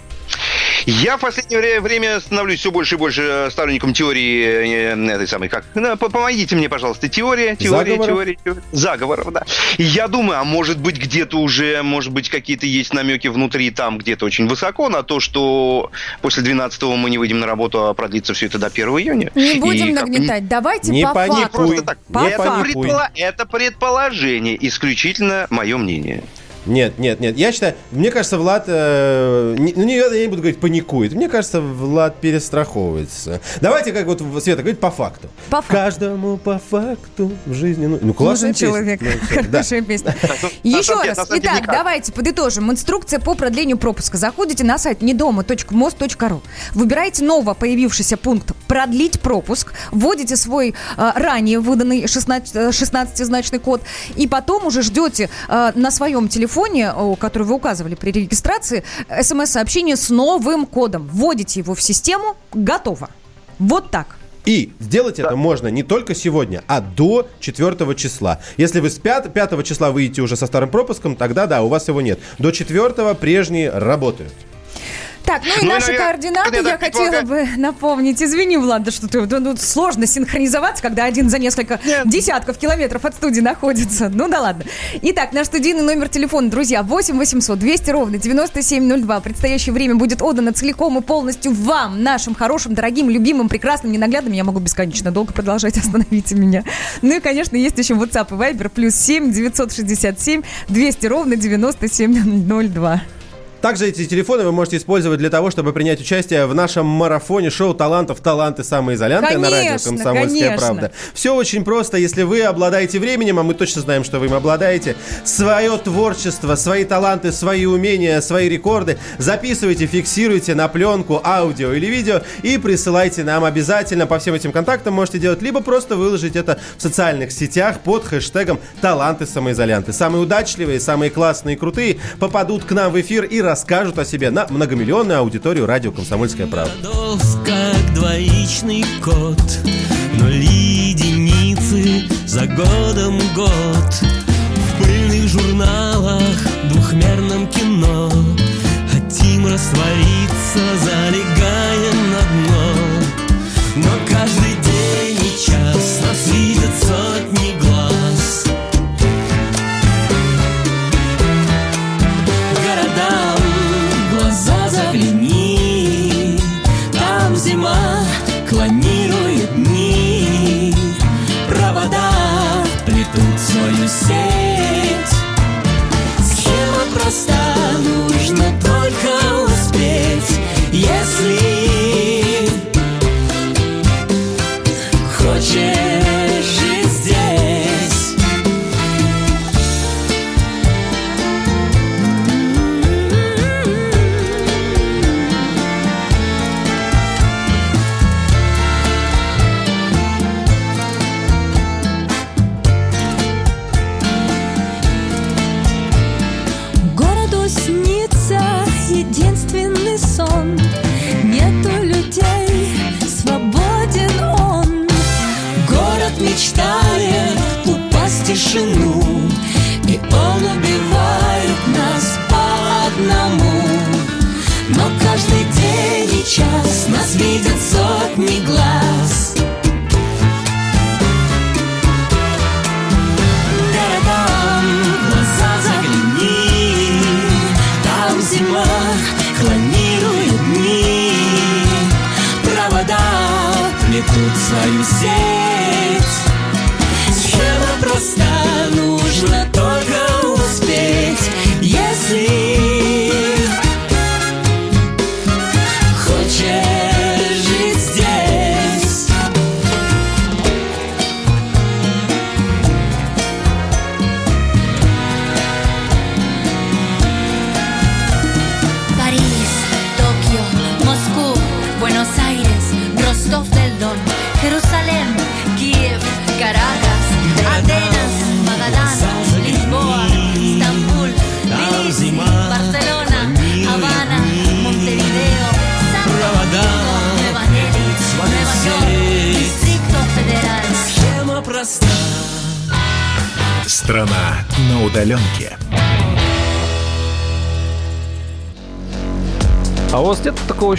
Я в последнее вре- время становлюсь все больше и больше сторонником теории э, этой самой, как, по- помогите мне, пожалуйста, теория, теория, Заговоров? теория, теория, заговоров, да. И я думаю, а может быть где-то уже, может быть какие-то есть намеки внутри там где-то очень высоко на то, что после 12 мы не выйдем на работу, а продлится все это до 1 июня. Не И будем как бы нагнетать. Давайте Не по паникуй. факту. Просто так. По Не это, факту. паникуй. предполо- это предположение, исключительно мое мнение. Нет, нет, нет. Я считаю, мне кажется, Влад, э, не, ну, не, я не буду говорить паникует. Мне кажется, Влад перестраховывается. Давайте, как вот Света говорит, по факту. По факту. Каждому по факту в жизни. Ну, ну классная Нужен песня. человек. Ну, да. Хорошая песня. Еще раз. Итак, давайте подытожим. Инструкция по продлению пропуска. Заходите на сайт недома.мост.ру. Выбираете ново появившийся пункт «Продлить пропуск». Вводите свой э, ранее выданный 16, э, 16-значный код. И потом уже ждете э, на своем телефоне, о, который вы указывали при регистрации, смс-сообщение с новым кодом. Вводите его в систему. Готово. Вот так. И сделать это можно не только сегодня, а до 4 числа. Если вы с 5, 5 числа выйдете уже со старым пропуском, тогда да, у вас его нет. До 4 прежние работают. Так, ну и Ну и, наши наверное, координаты я хотела бы напомнить. Извини, Влад, да что ты, да, ну, сложно синхронизоваться, когда один за несколько десятков километров от студии находится. Ну да ладно. Итак, наш студийный номер телефона, друзья, 8 800 200 ровно 9702. Предстоящее время будет отдано целиком и полностью вам, нашим хорошим, дорогим, любимым, прекрасным, ненаглядным. Я могу бесконечно долго продолжать, остановите меня. Ну и, конечно, есть еще WhatsApp и Viber, плюс 7 967 200 ровно 9702. Также эти телефоны вы можете использовать для того, чтобы принять участие в нашем марафоне шоу талантов «Таланты самоизоляции» на радио Конечно, «Комсомольская конечно. правда». Все очень просто. Если вы обладаете временем, а мы точно знаем, что вы им обладаете, свое творчество, свои таланты, свои умения, свои рекорды записывайте, фиксируйте на пленку, аудио или видео и присылайте нам обязательно. По всем этим контактам можете делать, либо просто выложить это в социальных сетях под хэштегом «Таланты самоизолянты». Самые удачливые, самые классные и крутые попадут к нам в эфир и расскажут о себе на многомиллионную аудиторию радио «Комсомольская правда». Годов, как двоичный код Нули единицы за годом год В пыльных журналах, двухмерном кино Хотим раствориться, залегаем emotion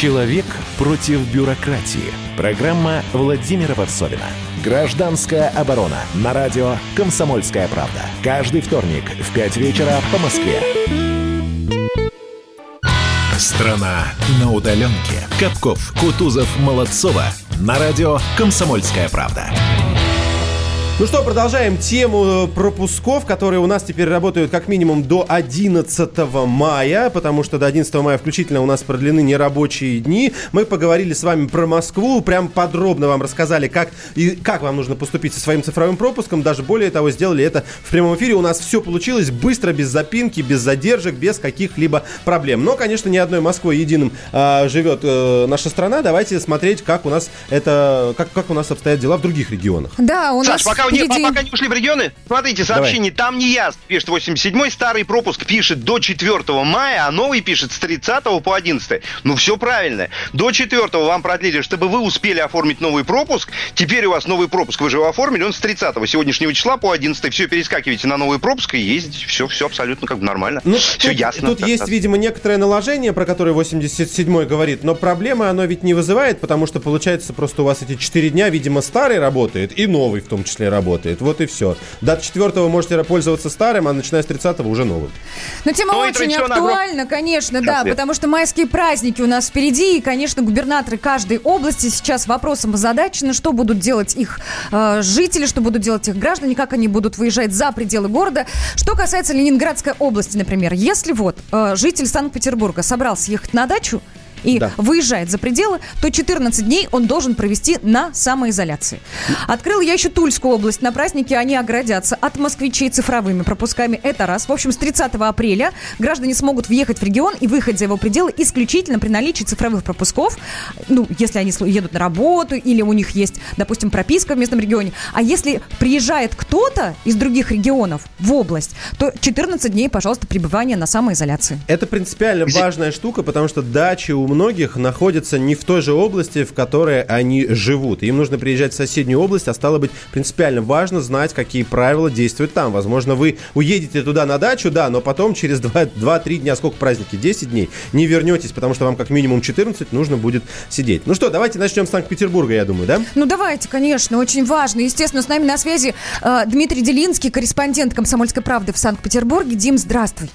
Человек против бюрократии. Программа Владимира Варсовина. Гражданская оборона. На радио «Комсомольская правда». Каждый вторник в 5 вечера по Москве. Страна на удаленке. Капков, Кутузов, Молодцова. На радио «Комсомольская правда». Ну что, продолжаем тему пропусков, которые у нас теперь работают как минимум до 11 мая, потому что до 11 мая включительно у нас продлены нерабочие дни. Мы поговорили с вами про Москву, прям подробно вам рассказали, как, и как вам нужно поступить со своим цифровым пропуском. Даже более того, сделали это в прямом эфире. У нас все получилось быстро, без запинки, без задержек, без каких-либо проблем. Но, конечно, не одной Москвой единым а, живет э, наша страна. Давайте смотреть, как у нас это, как, как у нас обстоят дела в других регионах. Да, у Саш, нас... пока а, не- пока не ушли в регионы, смотрите, сообщение, там не ясно, пишет 87-й, старый пропуск пишет до 4 мая, а новый пишет с 30 по 11. Ну, все правильно. До 4 вам продлили, чтобы вы успели оформить новый пропуск. Теперь у вас новый пропуск, вы же его оформили, он с 30 сегодняшнего числа по 11. Все, перескакиваете на новый пропуск и ездите. Все, все абсолютно как бы нормально. все Ну, Тут- ясно. Тут есть, видимо, некоторое наложение, про которое 87-й говорит, но проблемы оно ведь не вызывает, потому что, получается, просто у вас эти 4 дня, видимо, старый работает и новый в том числе работает. Вот и все. До 4 вы можете пользоваться старым, а начиная с 30 уже новым. Но тема Ну и очень традиционно актуальна, конечно, да, Сейчас, потому что майские праздники у нас впереди, и, конечно, губернаторы каждой области сейчас вопросом озадачены, что будут делать их э, жители, что будут делать их граждане, как они будут выезжать за пределы города. Что касается Ленинградской области, например, если вот э, житель Санкт-Петербурга собрался ехать на дачу, и Да. выезжает за пределы, то 14 дней он должен провести на самоизоляции. Открыл я еще Тульскую область. На празднике они оградятся от москвичей цифровыми пропусками. Это раз. В общем, с 30 апреля граждане смогут въехать в регион и выехать за его пределы исключительно при наличии цифровых пропусков. Ну, если они едут на работу или у них есть, допустим, прописка в местном регионе. А если приезжает кто-то из других регионов в область, то 14 дней, пожалуйста, пребывания на самоизоляции. Это принципиально важная штука, потому что дачи у многих находятся не в той же области, в которой они живут. Им нужно приезжать в соседнюю область, а стало быть, принципиально важно знать, какие правила действуют там. Возможно, вы уедете туда на дачу, да, но потом через 2-3 дня, сколько праздники, 10 дней, не вернетесь, потому что вам как минимум 14 нужно будет сидеть. Ну что, давайте начнем с Санкт-Петербурга, я думаю, да? Ну, давайте, конечно, очень важно. Естественно, с нами на связи э, Дмитрий Делинский, корреспондент «Комсомольской правды» в Санкт-Петербурге. Дим, здравствуй.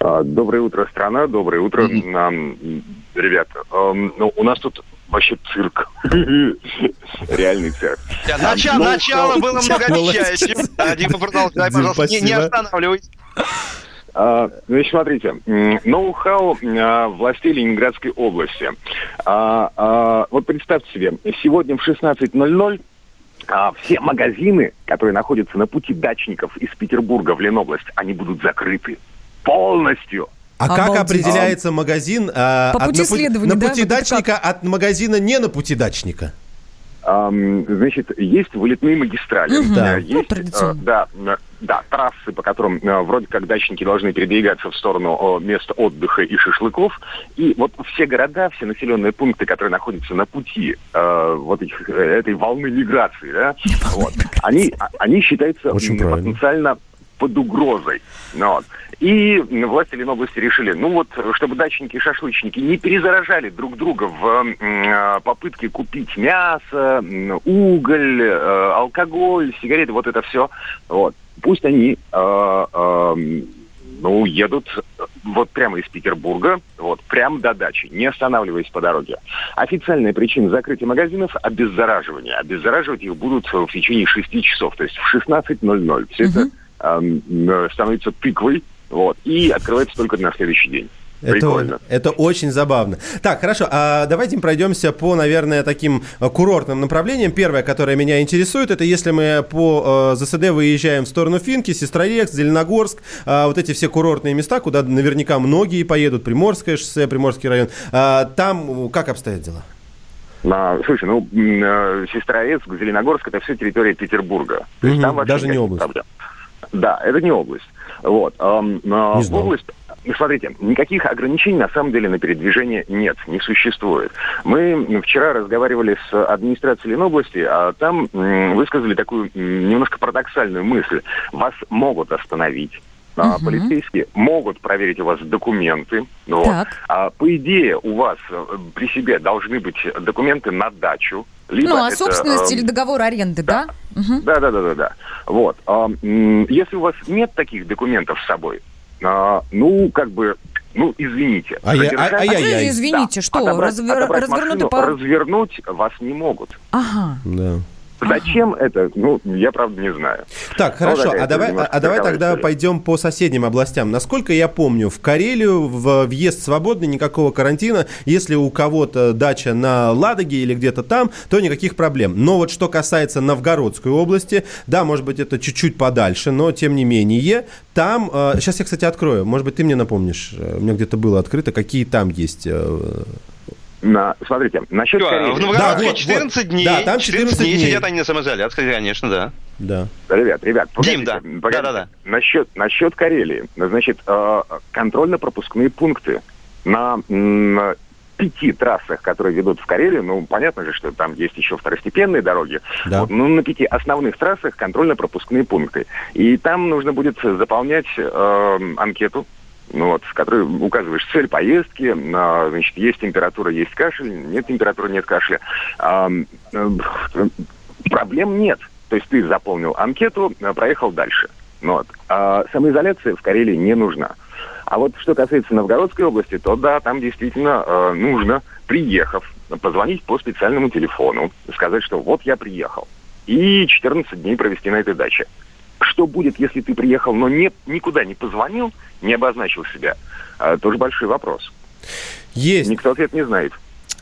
А, Доброе утро, страна. Доброе утро, ребята. Ну, у нас тут вообще цирк. Реальный цирк. Начало, Ну, начало ну, было многообещающим. Да, Дима, продолжай, пожалуйста, не, останавливайся. А, Значит, смотрите, ноу-хау а, властей Ленинградской области. А, а, Вот представьте себе, сегодня в 16.00 а, все магазины, которые находятся на пути дачников из Петербурга в Ленобласть, они будут закрыты полностью. А как Обалдеть. определяется магазин а, По от- пути на, пу- следования, на да? пути Вот это дачника от магазина не на пути дачника? Значит, есть вылетные магистрали. Э, Да. Есть, Ну, э, традиционно. да, э, да, трассы, по которым э, вроде как дачники должны передвигаться в сторону э, мест отдыха и шашлыков. И вот все города, все населенные пункты, которые находятся на пути э, вот этих, э, этой волны миграции, да, вот, они, а- они считаются Очень м, правильно. Под угрозой. Ну, вот. И власти Ленобласти решили, ну вот, чтобы дачники и шашлычники не перезаражали друг друга в э, попытке купить мясо, уголь, э, алкоголь, сигареты, вот это все. Вот. Пусть они э, э, ну, едут вот прямо из Петербурга, вот, прямо до дачи, не останавливаясь по дороге. Официальная причина закрытия магазинов – обеззараживание. Обеззараживать их будут в течение 6 часов, то есть в 16.00. Все это эм, э, становится тыквой, вот, и открывается только на следующий день. Прикольно. Это, это очень забавно. Так, хорошо, а давайте пройдемся по, наверное, таким э, курортным направлениям. Первое, которое меня интересует, это если мы по э, ЗСД выезжаем в сторону Финки, Сестрорецк, Зеленогорск, э, вот эти все курортные места, куда наверняка многие поедут, Приморское шоссе, Приморский район. А, там э, как обстоят дела? На, слушай, ну, э, Сестрорецк, Зеленогорск – это все территория Петербурга. То есть Мгм, там даже не область. проблем. Да, это не область. Вот. э, Не знал. область Смотрите, никаких ограничений на самом деле на передвижение нет, не существует. Мы вчера разговаривали с администрацией Ленобласти, а там высказали такую немножко парадоксальную мысль. Вас могут остановить, а, полицейские могут проверить у вас документы. вот. Так. А, по идее, у вас э, при себе должны быть документы на дачу. Либо ну, а это, собственность э, или договор аренды, да? Да, да, да, да, да. Вот. А, если у вас нет таких документов с собой, а, ну, как бы, ну, извините. А я- а- ай-яй-яй. А извините, что, отобрать- разве- отобрать развернуто машину, по- Развернуть вас не могут. Ага. Да. Зачем это? Ну, я правда не знаю. Так, Ну, хорошо, а давай, а давай тогда история. пойдем по соседним областям. Насколько я помню, в Карелию в въезд свободный, никакого карантина. Если у кого-то дача на Ладоге или где-то там, то никаких проблем. Но вот что касается Новгородской области, да, может быть, это чуть-чуть подальше, но тем не менее, там, э, сейчас я, кстати, открою, может быть, ты мне напомнишь, э, у меня где-то было открыто, какие там есть э, На, смотрите, насчет Всё, Карелии. в Новгороде 14 дней. Да, там 14 14 дней дней. сидят они на самоизоляции, конечно, да. Да. Ребят, ребят, Дим, да. погодите. Да-да-да. Насчет, насчет Карелии. Значит, э, контрольно-пропускные пункты на м, пяти трассах, которые ведут в Карелию, ну, понятно же, что там есть еще второстепенные дороги. Да. Вот, ну, на пяти основных трассах контрольно-пропускные пункты. И там нужно будет заполнять э, анкету, ну, вот, в которой указываешь цель поездки, а, значит, есть температура, есть кашель, нет температуры, нет кашля. А, э, проблем нет. То есть ты заполнил анкету, а, проехал дальше. Ну Вот. А самоизоляция в Карелии не нужна. А вот что касается Новгородской области, то да, там действительно э, нужно, приехав, позвонить по специальному телефону, сказать, что вот я приехал. И 14 дней провести на этой даче. Что будет, если ты приехал, но не, никуда не позвонил, не обозначил себя? Э, тоже большой вопрос. Есть. Никто ответ не знает.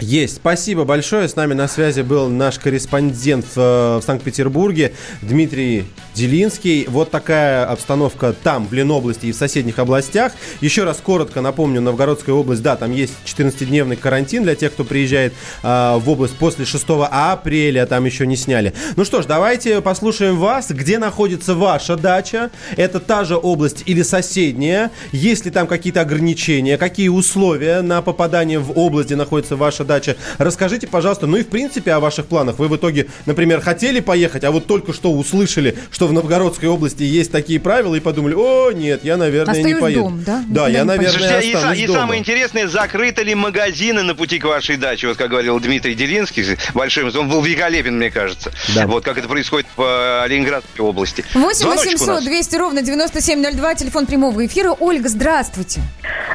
Есть. Спасибо большое. С нами на связи был наш корреспондент в, в Санкт-Петербурге Дмитрий Делинский. Вот такая обстановка там, в Ленобласти и в соседних областях. Еще раз коротко напомню, Новгородская область, да, там есть 14-дневный карантин для тех, кто приезжает а, в область после 6 апреля, там еще не сняли. Ну что ж, давайте послушаем вас. Где находится ваша дача? Это та же область или соседняя? Есть ли там какие-то ограничения? Какие условия на попадание в область, где находится ваша дача? Расскажите, пожалуйста, ну и в принципе о ваших планах. Вы в итоге, например, хотели поехать, а вот только что услышали, что в Новгородской области есть такие правила и подумали, о, нет, я, наверное, не Остаюсь поеду. дома, да? Да, я, не наверное, Слушайте, и, останусь и дома. самое интересное, закрыты ли магазины на пути к вашей даче? Вот как говорил Дмитрий Делинский, большой, он был великолепен, мне кажется. Да. Вот как это происходит в э, Ленинградской области. 8 Звоночек у 800 нас. 200 ровно 9702, телефон прямого эфира. Ольга, здравствуйте.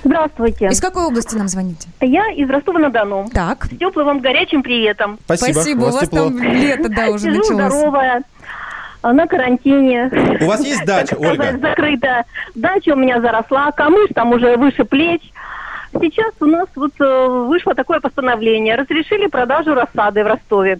Здравствуйте. Из какой области нам звоните? Я из Ростова-на-Дону. Так. С теплым вам горячим приветом. Спасибо, у вас там лето, да, уже Сижу началось. здоровая, а, на карантине. У вас есть дача, Так сказать, Ольга? Закрыта. Дача у меня заросла, камыш там уже выше плеч. Сейчас у нас вот э, вышло такое постановление. Разрешили продажу рассады в Ростове.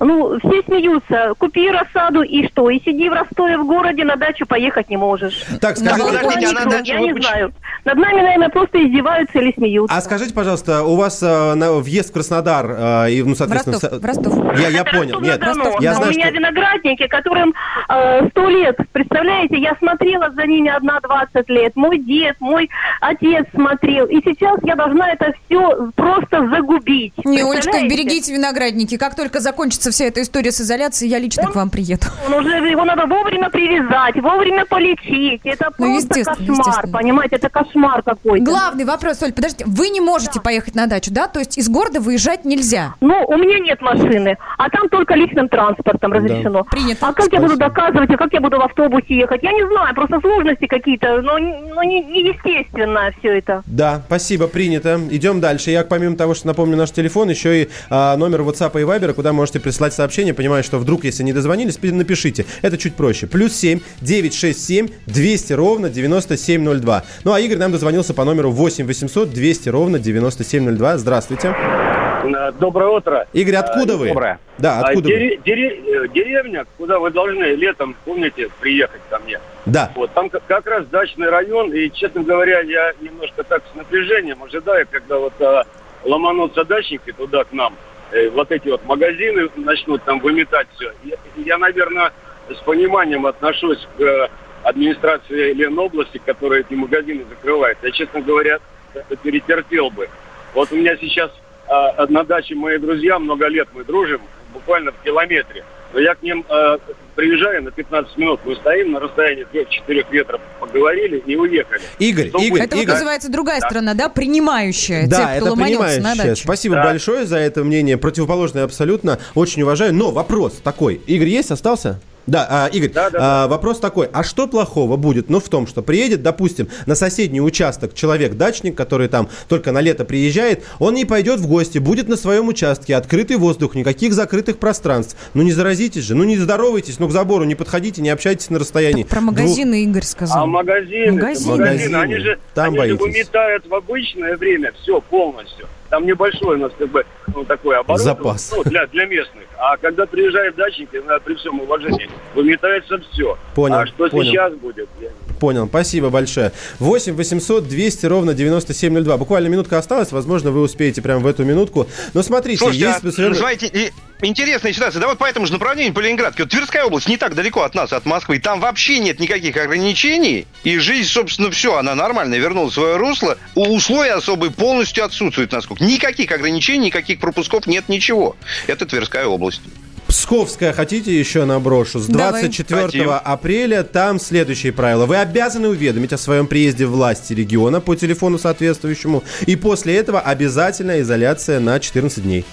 Ну, все смеются. Купи рассаду и что? И сиди в Ростове в городе, на дачу поехать не можешь. Так, скажите, балконе подождите, а на дачу Я не почему- знаю. Над нами, наверное, просто издеваются или смеются. А скажите, пожалуйста, у вас э, на- въезд в Краснодар э, и, ну, соответственно... Ростов, со- в Ростов. Я, я понял, нет, Ростов-на-Дону. я у знаю, меня что... виноградники, которым э, сто лет. Представляете, я смотрела за ними одна 20 лет. Мой дед, мой отец смотрел. И сейчас я должна это все просто загубить. Не, Олечка, берегите виноградники. Как только закончится вся эта история с изоляцией, я лично к вам приеду. Он уже его надо вовремя привязать, вовремя полечить. Это Ну, просто естественно, кошмар, естественно. понимаете, это кошмар какой-то. Главный вопрос, Оль, подождите, вы не можете поехать на дачу, да? То есть из города выезжать нельзя. Ну, у меня нет машины, а там только личным транспортом разрешено. Принято. А как я буду доказывать, и как я буду в автобусе ехать? Я не знаю, просто сложности какие-то, но, но не, неестественно все это. Да, спасибо, принято. Идем дальше. Я, помимо того, что напомню наш телефон, еще и а, номер WhatsApp и Viber, куда можете прислать сообщение. Понимаю, что вдруг, если не дозвонились, пи- напишите. Это чуть проще. Плюс 7 967 200 ровно 9702. Ну, а Игорь нам дозвонился по номеру 8 800 200 ровно 9702. Здравствуйте. Э, Доброе утро. Игорь, откуда А, вы? Доброе. Да, А, откуда вы? дере- дере- э, Деревня, куда вы должны летом, помните, приехать ко мне. Да. Вот, там как, как раз дачный район, и, честно говоря, я немножко так с напряжением ожидаю, когда вот а, ломанутся дачники туда к нам, э, вот эти вот магазины начнут там выметать все. Я, я, наверное, с пониманием отношусь к э, администрации Ленобласти, которая эти магазины закрывает. Я, честно говоря, это перетерпел бы. Вот у меня сейчас а, на даче мои друзья, много лет мы дружим, буквально в километре. Но я к ним а, приезжаю на 15 минут, мы стоим на расстоянии 3-4 метров, поговорили и уехали. Игорь, Что Игорь, будет? Это вот Игорь. называется другая сторона, да? Принимающая Да, тех, кто это дачу. Спасибо Да. большое за это мнение. Противоположное абсолютно. Очень уважаю. Но вопрос такой. Игорь есть? Остался? Да, а, Игорь, а, вопрос такой, а что плохого будет, ну, в том, что приедет, допустим, на соседний участок человек-дачник, который там только на лето приезжает, он не пойдет в гости, будет на своем участке, открытый воздух, никаких закрытых пространств. Ну, не заразитесь же, ну, не здоровайтесь, ну, к забору не подходите, не общайтесь на расстоянии. Про двух- магазины Игорь сказал. А магазины, Магазины. магазины, они же, Там они боитесь. же выметают в обычное время все полностью. Там небольшой у нас как бы ну, такой оборот Запас. ну, для, для местных. А когда приезжают дачники, ну, при всем уважении, выметается все. Понял, А что понял. сейчас будет? я Понял, спасибо большое. 8 800 200 ровно 9702. Буквально минутка осталась, возможно, вы успеете прямо в эту минутку. Но смотрите, Слушайте, есть... а, совершенно- и- интересная ситуация. Да вот по этому же направлению по Ленинградке. Вот Тверская область не так далеко от нас, от Москвы. Там вообще нет никаких ограничений. И жизнь, собственно, все, она нормально вернула свое русло. У- Условия особые полностью отсутствуют, насколько. Никаких ограничений, никаких пропусков нет, ничего. Это Тверская область. Псковская хотите еще наброшу? С Давай. 24 Хотим. апреля там следующие правила. Вы обязаны уведомить о своем приезде власти региона по телефону соответствующему. И после этого обязательная изоляция на 14 дней.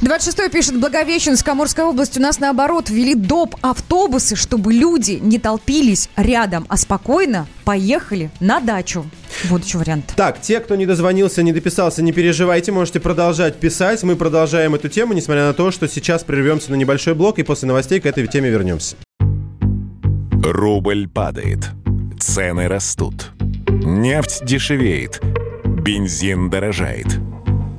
26 пишет Благовещенск, Амурская область. У нас наоборот ввели доп. автобусы, чтобы люди не толпились рядом, а спокойно поехали на дачу. Вот еще вариант. Так, те, кто не дозвонился, не дописался, не переживайте, можете продолжать писать. Мы продолжаем эту тему, несмотря на то, что сейчас прервемся на небольшой блок и после новостей к этой теме вернемся. Рубль падает. Цены растут. Нефть дешевеет. Бензин дорожает.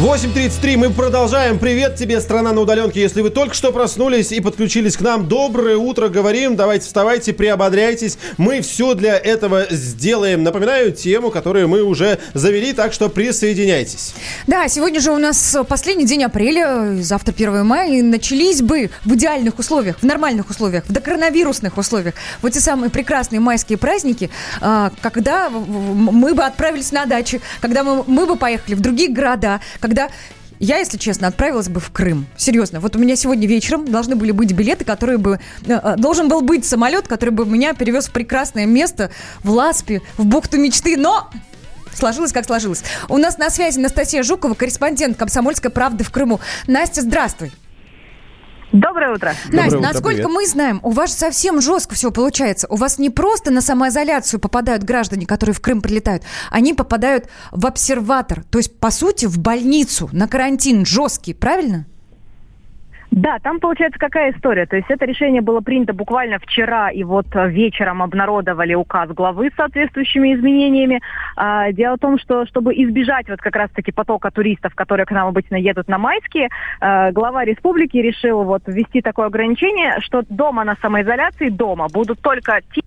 8.33, мы продолжаем. Привет тебе, страна на удаленке. Если вы только что проснулись и подключились к нам, доброе утро, говорим. Давайте вставайте, приободряйтесь. Мы все для этого сделаем. Напоминаю тему, которую мы уже завели, так что присоединяйтесь. Да, сегодня же у нас последний день апреля, завтра 1 мая, и начались бы в идеальных условиях, в нормальных условиях, в докоронавирусных условиях, вот те самые прекрасные майские праздники, а, когда мы бы отправились на дачи, когда мы, мы бы поехали в другие города, когда я, если честно, отправилась бы в Крым. Серьезно. Вот у меня сегодня вечером должны были быть билеты, которые бы... э, э, Должен был быть самолет, который бы меня перевез в прекрасное место, в Ласпи, в бухту мечты, но Сложилось, как сложилось. У нас на связи Анастасия Жукова, корреспондент «Комсомольской правды» в Крыму. Настя, здравствуй. Доброе утро. Настя, насколько мы знаем, у вас совсем жестко все получается. У вас не просто на самоизоляцию попадают граждане, которые в Крым прилетают, они попадают в обсерватор, то есть, по сути, в больницу, на карантин жесткий, правильно? Да, там получается какая история. То есть это решение было принято буквально вчера, и вот э, вечером обнародовали указ главы с соответствующими изменениями. А, дело в том, что чтобы избежать вот как раз-таки потока туристов, которые к нам обычно едут на майские, э, глава республики решил вот ввести такое ограничение, что дома на самоизоляции, дома будут только те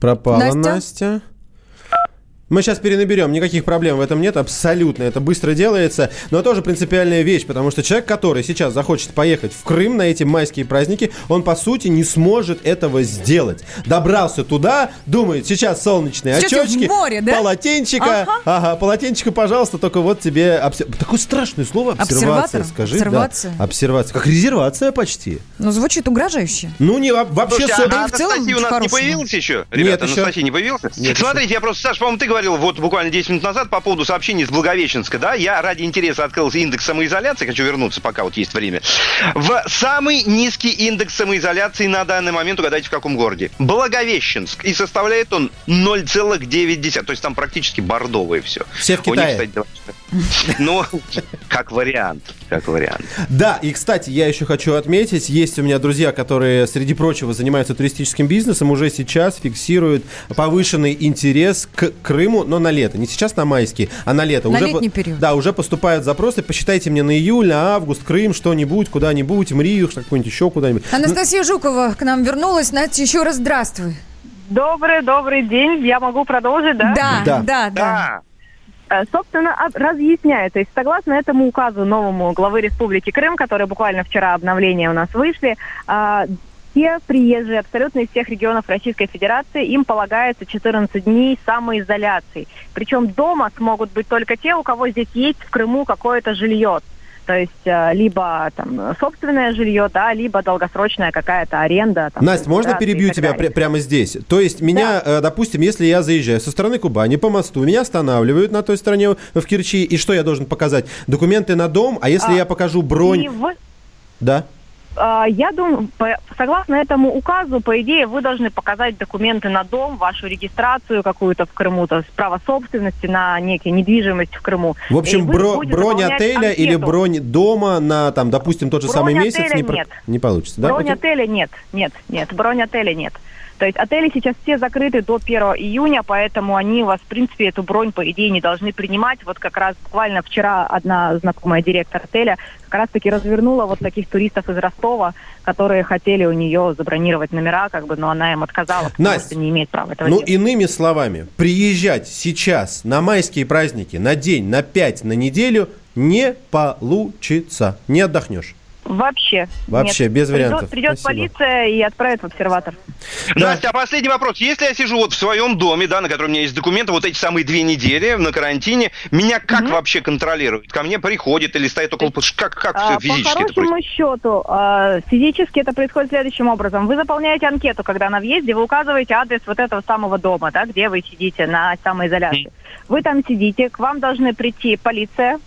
Пропала Настя? Настя. Мы сейчас перенаберем, никаких проблем в этом нет, абсолютно, это быстро делается, но тоже принципиальная вещь, потому что человек, который сейчас захочет поехать в Крым на эти майские праздники, он по сути не сможет этого сделать. Добрался туда, думает, сейчас солнечные Сейчас очечки, море, да? полотенчика, Ага. ага. полотенчика, пожалуйста, только вот тебе обсе- такое страшное слово обсервация, Обсерватор? скажи, Обсервация? да, обсервация, как резервация почти. Ну, звучит угрожающе. Ну не во- вообще Слушайте, супер. а в целом Анастасия у нас не по-хорошему. появилась еще? Нет, Ребята, еще. Анастасия не появился? Нет, Смотрите, я просто, Саш, по-моему, ты говорил вот буквально 10 минут назад по поводу сообщений из Благовещенска, да? Я ради интереса открыл индекс самоизоляции, хочу вернуться, пока вот есть время. В самый низкий индекс самоизоляции на данный момент, угадайте, в каком городе? Благовещенск. И составляет он 0,9. То есть там практически бордовое все. Все в них, Китае. кстати, Ну, как вариант, как вариант. Да, и, кстати, я еще хочу отметить, есть у меня друзья, которые, среди прочего, занимаются туристическим бизнесом, уже сейчас фиксируют повышенный интерес к Крыму, но на лето. Не сейчас на майские, а на лето. На уже, летний по- период. Да, уже поступают запросы. Посчитайте мне на июль, на август, Крым, что-нибудь, куда-нибудь, в Рию, какой-нибудь еще куда-нибудь. Анастасия Жукова к нам вернулась. Настя, еще раз здравствуй. Добрый, добрый день. Я могу продолжить, да? Да, Да. да, да. Э, Собственно, об- разъясняю. То есть, согласно этому указу новому главы Республики Крым, которые буквально вчера обновления у нас вышли, а, все приезжие абсолютно из всех регионов Российской Федерации, им полагается 14 дней самоизоляции. Причем дома смогут быть только те, у кого здесь есть в Крыму какое-то жилье. То есть э, либо там собственное жилье, да, либо долгосрочная какая-то аренда. Там, Настя, можно перебью тебя пря- прямо здесь? То есть меня, э, допустим, если я заезжаю со стороны Кубани по мосту, меня останавливают на той стороне в Керчи, и что я должен показать? Документы на дом, а если А, я покажу бронь... И вы- Да? А, Я думаю, согласно этому указу, по идее, вы должны показать документы на дом, вашу регистрацию какую-то в Крыму, то есть право собственности на некие недвижимость в Крыму. В общем, бро- бронь отеля или анкету. бронь дома на, там, допустим, тот же Бронь самый месяц не, про- не получится, да? Бронь Окей. отеля нет, нет, нет, бронь отеля нет. То есть отели сейчас все закрыты до 1 июня, поэтому они у вас, в принципе, эту бронь, по идее, не должны принимать. Вот как раз буквально вчера одна знакомая директор отеля как раз-таки развернула вот таких туристов из Ростова, которые хотели у нее забронировать номера, как бы, но она им отказала, потому Настя, что не имеет права этого Ну, делать. иными словами, приезжать сейчас на майские праздники на день, на пять, на неделю не получится. Не отдохнешь. Вообще. Вообще, нет. без Придет- вариантов. Придет, Спасибо. полиция и отправит в обсерватор. Настя, а последний вопрос. Если я сижу вот в своем доме, да, на котором у меня есть документы, вот эти самые две недели на карантине, меня как вообще контролируют? Ко мне приходит или стоит около... Как, как А, все физически По хорошему счету, а, физически это происходит следующим образом. Вы заполняете анкету, когда на въезде, вы указываете адрес вот этого самого дома, да, где вы сидите на самоизоляции. Вы там сидите, к вам должны прийти полиция,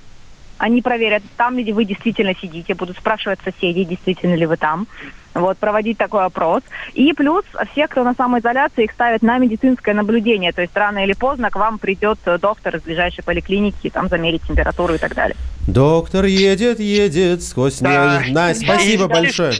они проверят, там ли вы действительно сидите, будут спрашивать соседей, действительно ли вы там. Вот, проводить такой опрос. И плюс все, кто на самоизоляции, их ставят на медицинское наблюдение. То есть рано или поздно к вам придет э, доктор из ближайшей поликлиники, там замерить температуру и так далее. Доктор едет, едет сквозь Да. снег. Настя, спасибо большое.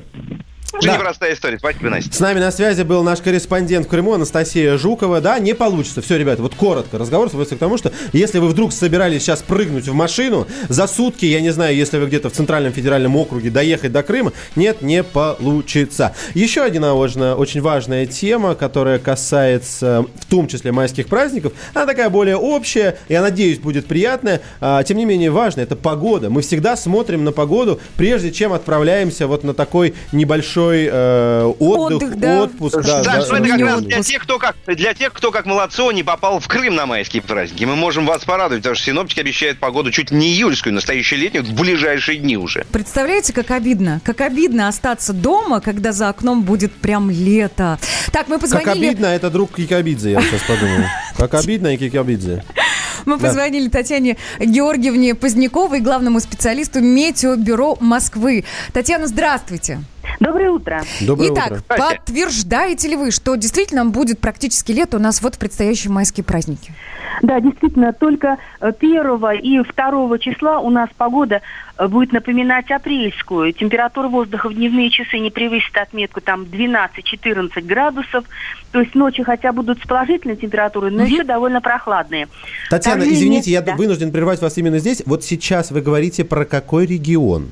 Очень Да. непростая история. Спасибо, Настя. С нами на связи был наш корреспондент в Крыму Анастасия Жукова. Да, не получится. Все, ребята, вот коротко. Разговор сводится к тому, что если вы вдруг собирались сейчас прыгнуть в машину, за сутки, я не знаю, если вы где-то в Центральном федеральном округе доехать до Крыма, нет, не получится. Еще одна очень, важная тема, которая касается в том числе майских праздников, она такая более общая, я надеюсь, будет приятная. А, тем не менее, важно, это погода. Мы всегда смотрим на погоду, прежде чем отправляемся вот на такой небольшой э, отдых, Отдых, да. отпуск. Да, Да, да, это как раз для тех, кто как, для тех, кто как молодцо не попал в Крым на майские праздники. Мы можем вас порадовать, потому что синоптики обещают погоду чуть не июльскую, настоящую летнюю, в ближайшие дни уже. Представляете, как обидно? Как обидно остаться дома, когда за окном будет прям лето. Так, мы Как позвонили... обидно, это друг Кикабидзе, я сейчас подумал. Как обидно и Кикабидзе. Мы Да. позвонили Татьяне Георгиевне Поздняковой, главному специалисту Метеобюро Москвы. Татьяна, здравствуйте. Доброе утро. Доброе Итак, утро. подтверждаете ли вы, что действительно будет практически лето у нас вот в предстоящие майские праздники? Да, действительно, только э, первого и второго числа у нас погода э, будет напоминать апрельскую. Температура воздуха в дневные часы не превысит отметку там 12-14 градусов. То есть ночи хотя будут с положительной температурой, но еще довольно прохладные. Татьяна, Вторжение- извините, я да. вынужден прервать вас именно здесь. Вот сейчас вы говорите про какой регион?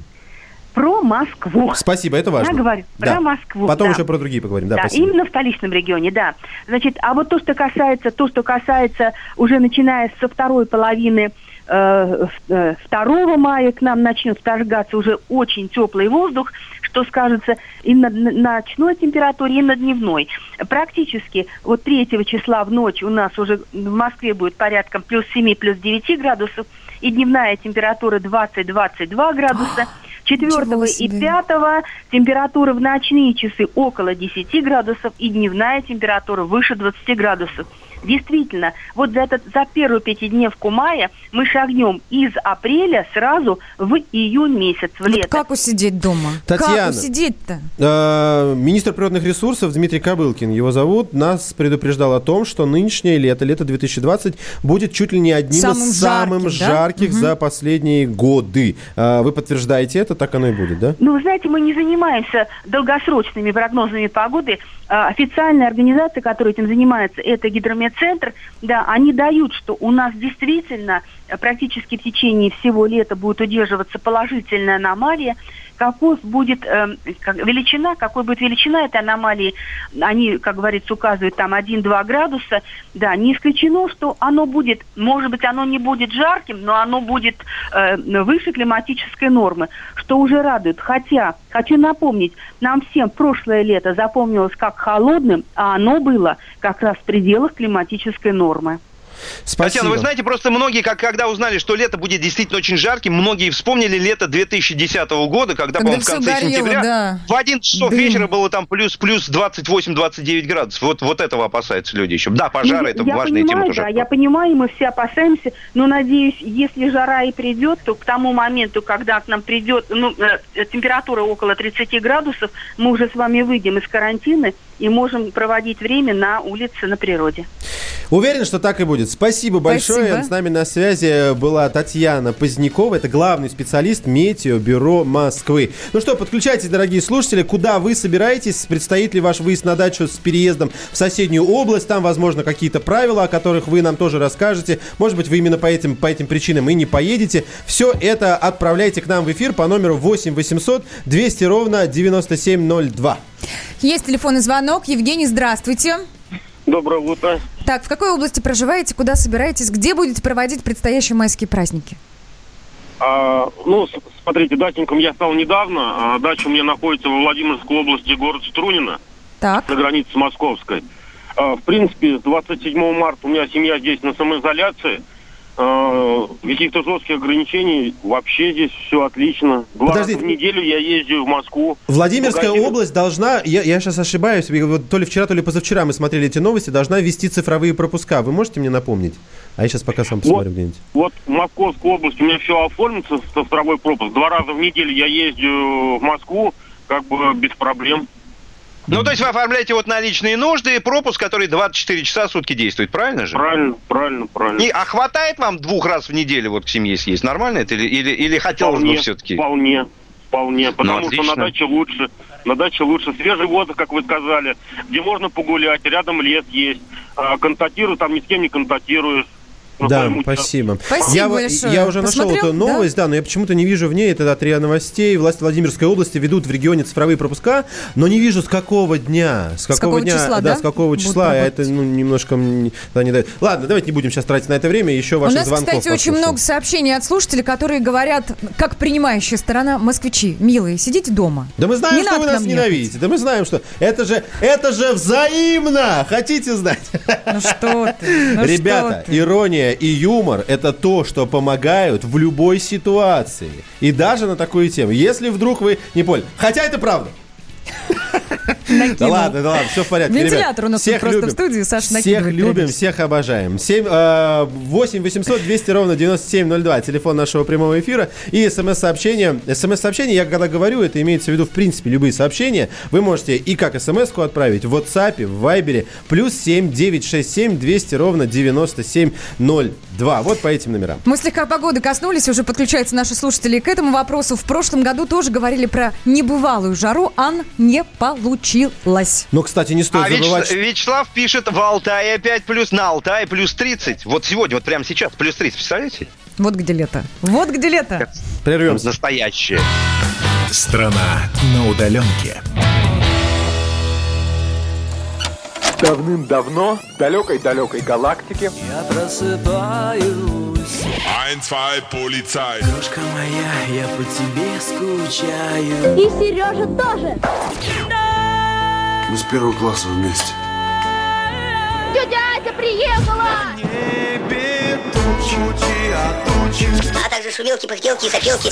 Про Москву. Спасибо, это важно. Я говорю Да. про Москву. Потом да. еще про другие поговорим. Да, Да, спасибо. именно в столичном регионе, да. Значит, а вот то, что касается, то, что касается уже начиная со второй половины э, э, 2 мая к нам начнет вторгаться уже очень теплый воздух, что скажется и на, на ночной температуре, и на дневной. Практически вот 3 числа в ночь у нас уже в Москве будет порядком плюс 7, плюс 9 градусов, и дневная температура 20-22 градуса. 4 Ничего и себе. 5 температура в ночные часы около 10 градусов и дневная температура выше 20 градусов. Действительно, вот за, этот, за первую пятидневку мая мы шагнем из апреля сразу в июнь месяц, в Вот лето. как усидеть дома? Татьяна. Как усидеть-то? Э, Министр природных ресурсов Дмитрий Кобылкин, его зовут, нас предупреждал о том, что нынешнее лето, лето 2020, будет чуть ли не одним Самым из самых жарким, да? жарких Мгм. за последние годы. Э, Вы подтверждаете это? Так оно и будет, да? Ну, вы знаете, мы не занимаемся долгосрочными прогнозами погоды. А, Официальная организация, которая этим занимается, это Гидрометцентр, да, они дают, что у нас действительно практически в течение всего лета будет удерживаться положительная аномалия. Каков будет э, как- величина, какой будет величина этой аномалии, они, как говорится, указывают там 1-2 градуса. Да, не исключено, что оно будет, может быть, оно не будет жарким, но оно будет э, выше климатической нормы, что уже радует. Хотя, хочу напомнить, нам всем прошлое лето запомнилось как холодным, а оно было как раз в пределах климатической нормы. Спасибо. Татьяна, вы знаете, просто многие, как, когда узнали, что лето будет действительно очень жарким, многие вспомнили лето 2010 года, когда, Когда по-моему, в конце горело, сентября да. в 11 часов Дым. вечера было там плюс, плюс 28-29 градусов. Вот, вот этого опасаются люди еще. Да, пожары, Ну, это я важная понимаю, тема тоже. Да, я понимаю, мы все опасаемся, но надеюсь, если жара и придет, то к тому моменту, когда к нам придет ну, э, температура около 30 градусов, мы уже с вами выйдем из карантина и можем проводить время на улице, на природе. Уверен, что так и будет. Спасибо большое. Спасибо. С нами на связи была Татьяна Позднякова. Это главный специалист Метеобюро Москвы. Ну что, подключайтесь, дорогие слушатели. Куда вы собираетесь? Предстоит ли ваш выезд на дачу с переездом в соседнюю область? Там, возможно, какие-то правила, о которых вы нам тоже расскажете. Может быть, вы именно по этим, по этим причинам и не поедете. Все это отправляйте к нам в эфир по номеру 8 800 200 ровно 9702. Есть телефонный звонок. Евгений, здравствуйте. Доброе утро. Так, в какой области проживаете, куда собираетесь, где будете проводить предстоящие майские праздники? А, ну, смотрите, дачником я стал недавно. А, дача у меня находится во Владимирской области, город Струнино, Так. на границе с Московской. А, в принципе, с 27 марта у меня семья здесь на самоизоляции. А, каких-то жестких ограничений вообще здесь все отлично. Два Подождите. в неделю я ездию в Москву. Владимирская Магазины- область должна, я, я сейчас ошибаюсь, вот то ли вчера, то ли позавчера мы смотрели эти новости, должна ввести цифровые пропуска. Вы можете мне напомнить? А я сейчас пока сам посмотрю где-нибудь. Вот в Московской области у меня все оформится второй пропуск. Два раза в неделю я ездию в Москву, как бы без проблем. Ну, то есть вы оформляете вот на личные нужды и пропуск, который 24 часа в сутки действует, правильно же? Правильно, правильно, правильно. И, а хватает вам двух раз в неделю вот к семье съесть? Нормально это или, или, или хотелось бы Вполне, все-таки? Вполне, вполне. Потому что отлично. на даче лучше. На даче лучше свежий воздух, как вы сказали, где можно погулять, рядом лес есть. А, контактирую, там ни с кем не контактируешь. На Да, спасибо. Спасибо я, большое. я уже нашел Посмотрел, эту новость, да? но я почему-то не вижу в ней, это от РИА Новостей. Власти Владимирской области ведут в регионе цифровые пропуска, но не вижу с какого дня. С какого, какого дня, числа, да? да? с какого числа, а это ну, немножко да, не дает. Ладно, давайте не будем сейчас тратить на это время, еще У ваши нас, звонков кстати, очень послушаем. много сообщений от слушателей, которые говорят, как принимающая сторона, москвичи, милые, сидите дома. Да мы знаем, Не что вы нас нам ехать. ненавидите. Да мы знаем, что это же, это же взаимно. Хотите знать? Ну что ты, ну Ребята, что ты. ирония и юмор – это то, что помогают в любой ситуации. И даже на такую тему. Если вдруг вы не поняли. Хотя это правда. Да ладно, да ладно, все в порядке. Вентилятор у нас Всех просто любим. в студии, Саша Всех накидывает любим, периодически. всех обожаем. 7, э, 8 800 200 ровно 9702, телефон нашего прямого эфира. И смс-сообщение. СМС-сообщение, я когда говорю, это имеется в виду, в принципе, любые сообщения. Вы можете и как смс-ку отправить в WhatsApp, в Viber, плюс 7 967 200 ровно 9702. Вот по этим номерам. Мы слегка погоды коснулись, уже подключаются наши слушатели к этому вопросу. В прошлом году тоже говорили про небывалую жару, ан не получилось. Но, кстати, не стоит А забывать, Вяч- что- Вячеслав пишет, в Алтае опять плюс, на Алтае плюс 30. Вот сегодня, вот прямо сейчас, плюс 30, представляете? Вот где лето. Вот где лето. Прервемся. Настоящее. Страна на удаленке. Давным-давно в далекой-далекой галактике Я просыпаюсь Ein, zwei, Polizei. Крошка моя, я по тебе скучаю И Сережа тоже. Мы с первого класса вместе. Тетя Ася приехала! А также шумелки, пыхтелки и сопелки.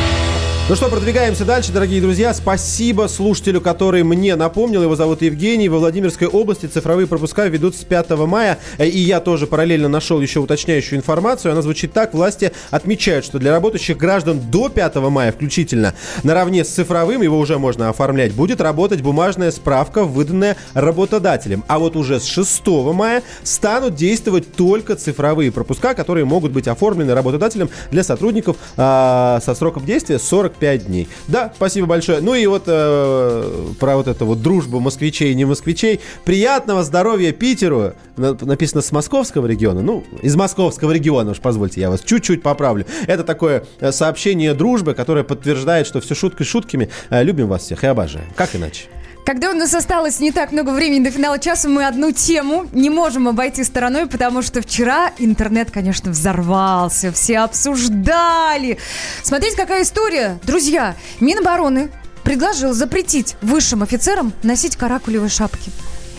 Ну что, продвигаемся дальше, дорогие друзья. Спасибо слушателю, который мне напомнил. Его зовут Евгений. Во Владимирской области цифровые пропуска ведут с 5 мая. Э, И я тоже параллельно нашел еще уточняющую информацию. Она звучит так. Власти отмечают, что для работающих граждан до 5 мая включительно, наравне с цифровым, его уже можно оформлять, будет работать бумажная справка, выданная работодателем. А вот уже с 6 мая станут действовать только цифровые пропуска, которые могут быть оформлены работодателем для сотрудников а, со сроком действия 45 дней. Да, спасибо большое. Ну и вот э, про вот эту вот дружбу москвичей и не москвичей. Приятного здоровья Питеру. На- Написано с московского региона. Ну, из московского региона, уж позвольте, я вас чуть-чуть поправлю. Это такое э, сообщение дружбы, которое подтверждает, что все шуткой шутками. Э, Любим вас всех и обожаем. Как иначе? Когда у нас осталось не так много времени до финала часа, мы одну тему не можем обойти стороной, потому что вчера интернет, конечно, взорвался, все обсуждали. Смотрите, какая история. Друзья, Минобороны предложил запретить высшим офицерам носить каракулевые шапки.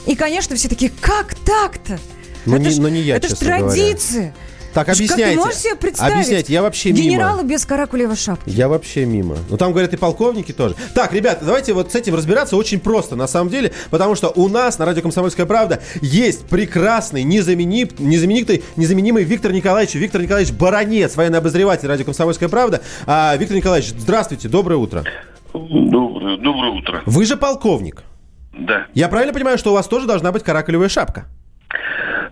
И, конечно, все такие, как так-то? Но это не- ж, но не я, это ж честно говоря. Так, Как ты объясняйте. можешь себе представить? Объясняйте, я вообще мимо. Генералы без каракулевой шапки. Я вообще мимо. Ну, там, говорят, и полковники тоже. Так, ребята, давайте вот с этим разбираться очень просто, на самом деле, потому что у нас на радио «Комсомольская правда» есть прекрасный, незаменим, незаменитый, незаменимый Виктор Николаевич. Виктор Николаевич Баранец, военный обозреватель радио «Комсомольская правда». А, Виктор Николаевич, здравствуйте, доброе утро. Доброе, доброе утро. Вы же полковник. Да. Я правильно понимаю, что у вас тоже должна быть каракулевая шапка?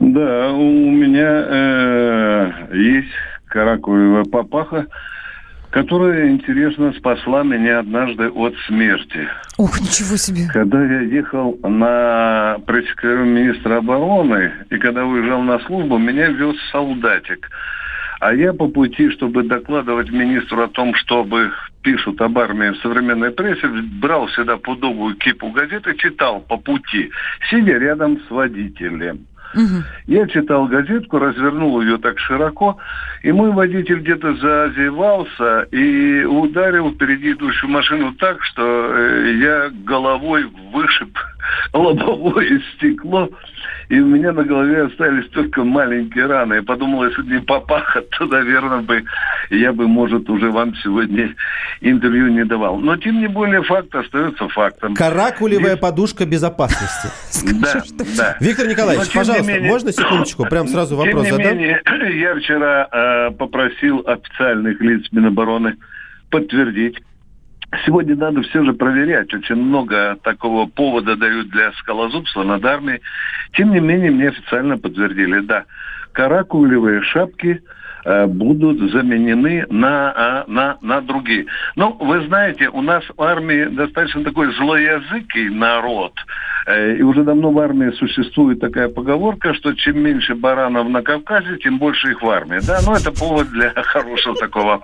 Да, у меня э, есть каракулевая папаха, которая, интересно, спасла меня однажды от смерти. Ох, ничего себе. Когда я ехал на пресс-секретаря министра обороны, и когда уезжал на службу, меня вез солдатик. А я по пути, чтобы докладывать министру о том, чтобы пишут об армии в современной прессе, брал всегда пудовую кипу газет и читал по пути, сидя рядом с водителем. Я читал газетку, развернул ее так широко, и мой водитель где-то зазевался и ударил впереди идущую машину так, что э, я головой вышиб лобовое стекло, и у меня на голове остались только маленькие раны. Я подумал, если бы не папаха, то, наверное, бы я бы, может, уже вам сегодня интервью не давал. Но, тем не более, факт остается фактом. Каракулевая подушка безопасности. Да, да. Виктор Николаевич, не пожалуйста, менее- можно секундочку? Прям сразу Тем вопрос не задам. менее, я вчера э, попросил официальных лиц Минобороны подтвердить. Сегодня надо все же проверять. Очень много такого повода дают для скалозубства над армией. Тем не менее, мне официально подтвердили, да, каракулевые шапки будут заменены на, а, на, на другие. Ну, вы знаете, у нас в армии достаточно такой злоязыкий народ. Э, И уже давно в армии существует такая поговорка, что чем меньше баранов на Кавказе, тем больше их в армии. Да, ну это повод для хорошего такого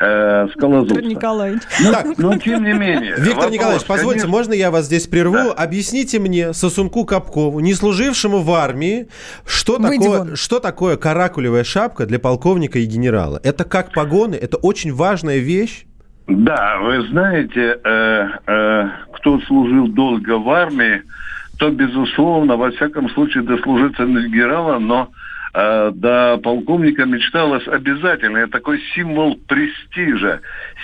э, скалозубства. Николаевич. Так, Но тем не менее. Виктор вопрос, Николаевич, позвольте, конечно, можно я вас здесь прерву? Объясните мне, Сосунку Капкову, не служившему в армии, что Выйди такое, вон. что такое каракулевая шапка для полковника и генерала? Это как погоны? Это очень важная вещь? Да, вы знаете, э, э, кто служил долго в армии, то, безусловно, во всяком случае, дослужиться до генерала, но э, до полковника мечталось обязательно. Это такой символ престижа,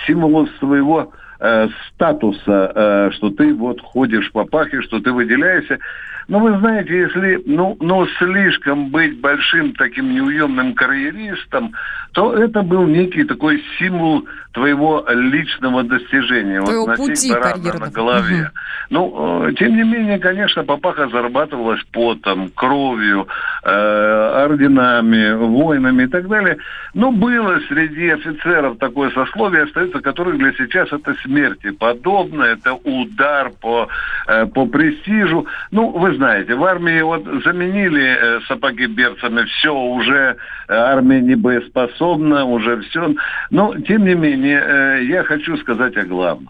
символ своего э, статуса, э, что ты вот ходишь по пахе, что ты выделяешься. Но вы знаете, если ну, ну, слишком быть большим таким неуемным карьеристом, то это был некий такой символ твоего личного достижения. Твоего вот пути на голове. Ну, э, тем не менее, конечно, папаха зарабатывалась потом, кровью, э, орденами, войнами и так далее. Но было среди офицеров такое сословие, остается, которых для сейчас это смерти подобно, это удар по, э, по престижу. Ну, вы знаете, в армии вот заменили э, сапоги берцами, все, уже э, армия не боеспособна, уже все. Но, тем не менее, э, я хочу сказать о главном.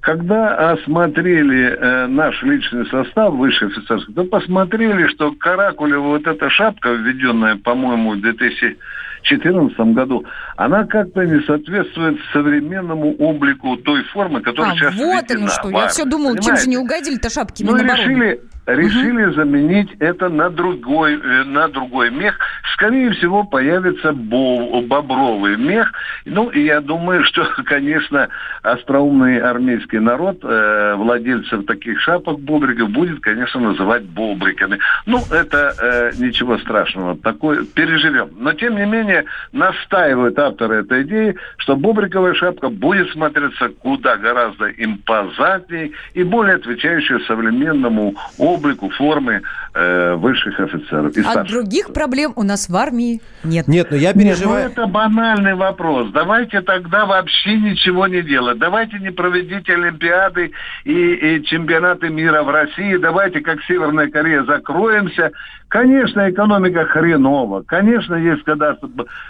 Когда осмотрели э, наш личный состав высший офицерский, то посмотрели, что Каракулева вот эта шапка, введенная, по-моему, в 2014 году, она как-то не соответствует современному облику той формы, которая А, сейчас вот оно что. Я все думала, чем же Понимаете? не угодили-то шапки Ну, Минобороны. решили, решили заменить это на другой, э, на другой мех. Скорее всего, появится бо- бобровый мех. Ну, и я думаю, что, конечно, остроумный армейский народ э, владельцев таких шапок бобриков будет, конечно, называть бобриками. Ну, это э, ничего страшного, такое переживем. Но, тем не менее, настаивают авторы этой идеи, что бобриковая шапка будет смотреться куда гораздо импозантней и более отвечающая современному облику формы э, высших офицеров. И А старших. других проблем у нас в армии нет. Нет, но я Нет, переживаю... ну это банальный вопрос. Давайте тогда вообще ничего не делать. Давайте не проведите Олимпиады и, и чемпионаты мира в России. Давайте, как Северная Корея, закроемся. Конечно, экономика хренова. Конечно, есть когда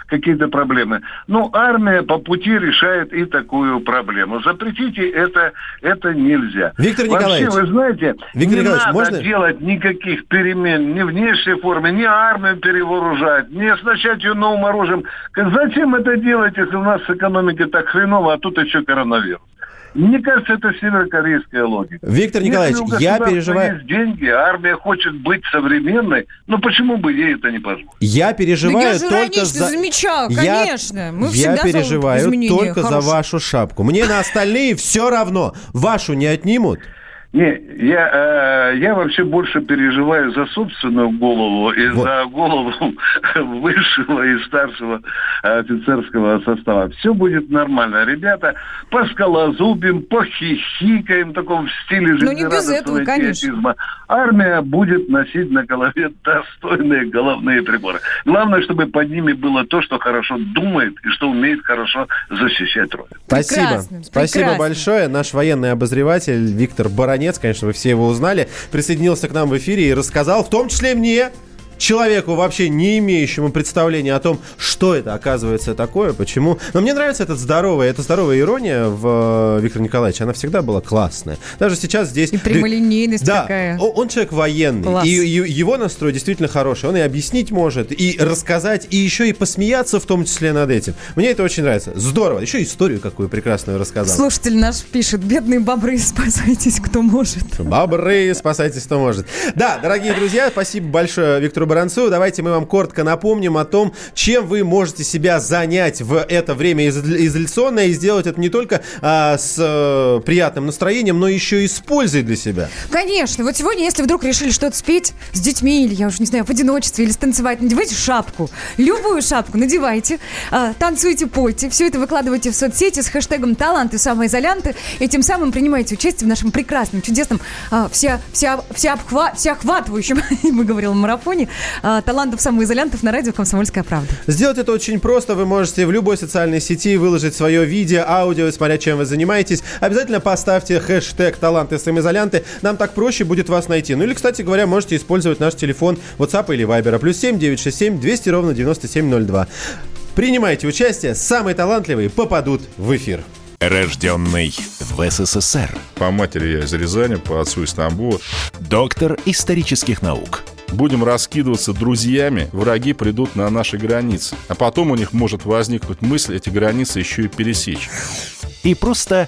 какие-то проблемы. Но армия по пути решает и такую проблему. Запретите это, это нельзя. Виктор Вообще, Николаевич. вы знаете, Виктор не Николаевич, надо можно? делать никаких перемен ни внешней форме, ни армию перевооружать, ни оснащать ее новым оружием. Зачем это делать, если у нас с экономикой так хреново, а тут еще коронавирус? Мне кажется, это северокорейская логика. Виктор Если Николаевич, у я переживаю- есть деньги, а армия хочет быть современной, ну почему бы ей это не позволить? Я переживаю Да я же только иронично за... замечаю, Я- конечно. Мы я за переживаю только за хорошие. вашу шапку. Мне на остальные все равно. Вашу не отнимут. Не, я, э, я вообще больше переживаю за собственную голову и за голову высшего и старшего офицерского состава. Все будет нормально. Ребята, поскалозубим, похихикаем в таком стиле Ну, не без жизнерадостного этого, конечно. идиотизма. Армия будет носить на голове достойные головные приборы. Главное, чтобы под ними было то, что хорошо думает и что умеет хорошо защищать Родину. Спасибо. Прекрасно, Спасибо прекрасно. большое. Наш военный обозреватель Виктор Баранец, конечно, вы все его узнали, присоединился к нам в эфире и рассказал, в том числе мне, человеку, вообще не имеющему представления о том, что это оказывается такое, почему. Но мне нравится этот здоровая, эта здоровая ирония в э, Виктора Николаевича. Она всегда была классная. Даже сейчас здесь... И прямолинейность да, такая. он человек военный. Класс. И, и его настрой действительно хороший. Он и объяснить может, и рассказать, и еще и посмеяться в том числе над этим. Мне это очень нравится. Здорово. Еще историю какую прекрасную рассказал. Слушатель наш пишет, бедные бобры, спасайтесь, кто может. Бобры, спасайтесь, кто может. Да, дорогие друзья, спасибо большое Виктору Баранцу. Давайте мы вам коротко напомним о том, чем вы можете себя занять в это время изо- изоляционное и сделать это не только а, с э, приятным настроением, но еще и с пользой для себя. Конечно, вот сегодня, если вдруг решили что-то спеть с детьми, или, я уже не знаю, в одиночестве, или станцевать, надевайте шапку. Любую шапку надевайте, а, танцуйте, пойте. Все это выкладывайте в соцсети с хэштегом «Таланты самоизолянты», и тем самым принимайте участие в нашем прекрасном, чудесном, а, вся, вся, вся обхва- всеохватывающем, мы говорили, марафоне а, талантов самоизолянтов на радио «Комсомольская правда». Сделать это очень просто. Вы можете в любой социальной сети выложить свое видео, аудио, смотря чем вы занимаетесь. Обязательно поставьте хэштег «Таланты самоизолянты». Нам так проще будет вас найти. Ну или, кстати говоря, можете использовать наш телефон WhatsApp или Viber. Плюс 7 967 200 ровно 9702. Принимайте участие. Самые талантливые попадут в эфир. Рожденный в СССР. По матери я из Рязани, по отцу из Тамбова. Доктор исторических наук. Будем раскидываться друзьями, враги придут на наши границы. А потом у них может возникнуть мысль эти границы еще и пересечь. И просто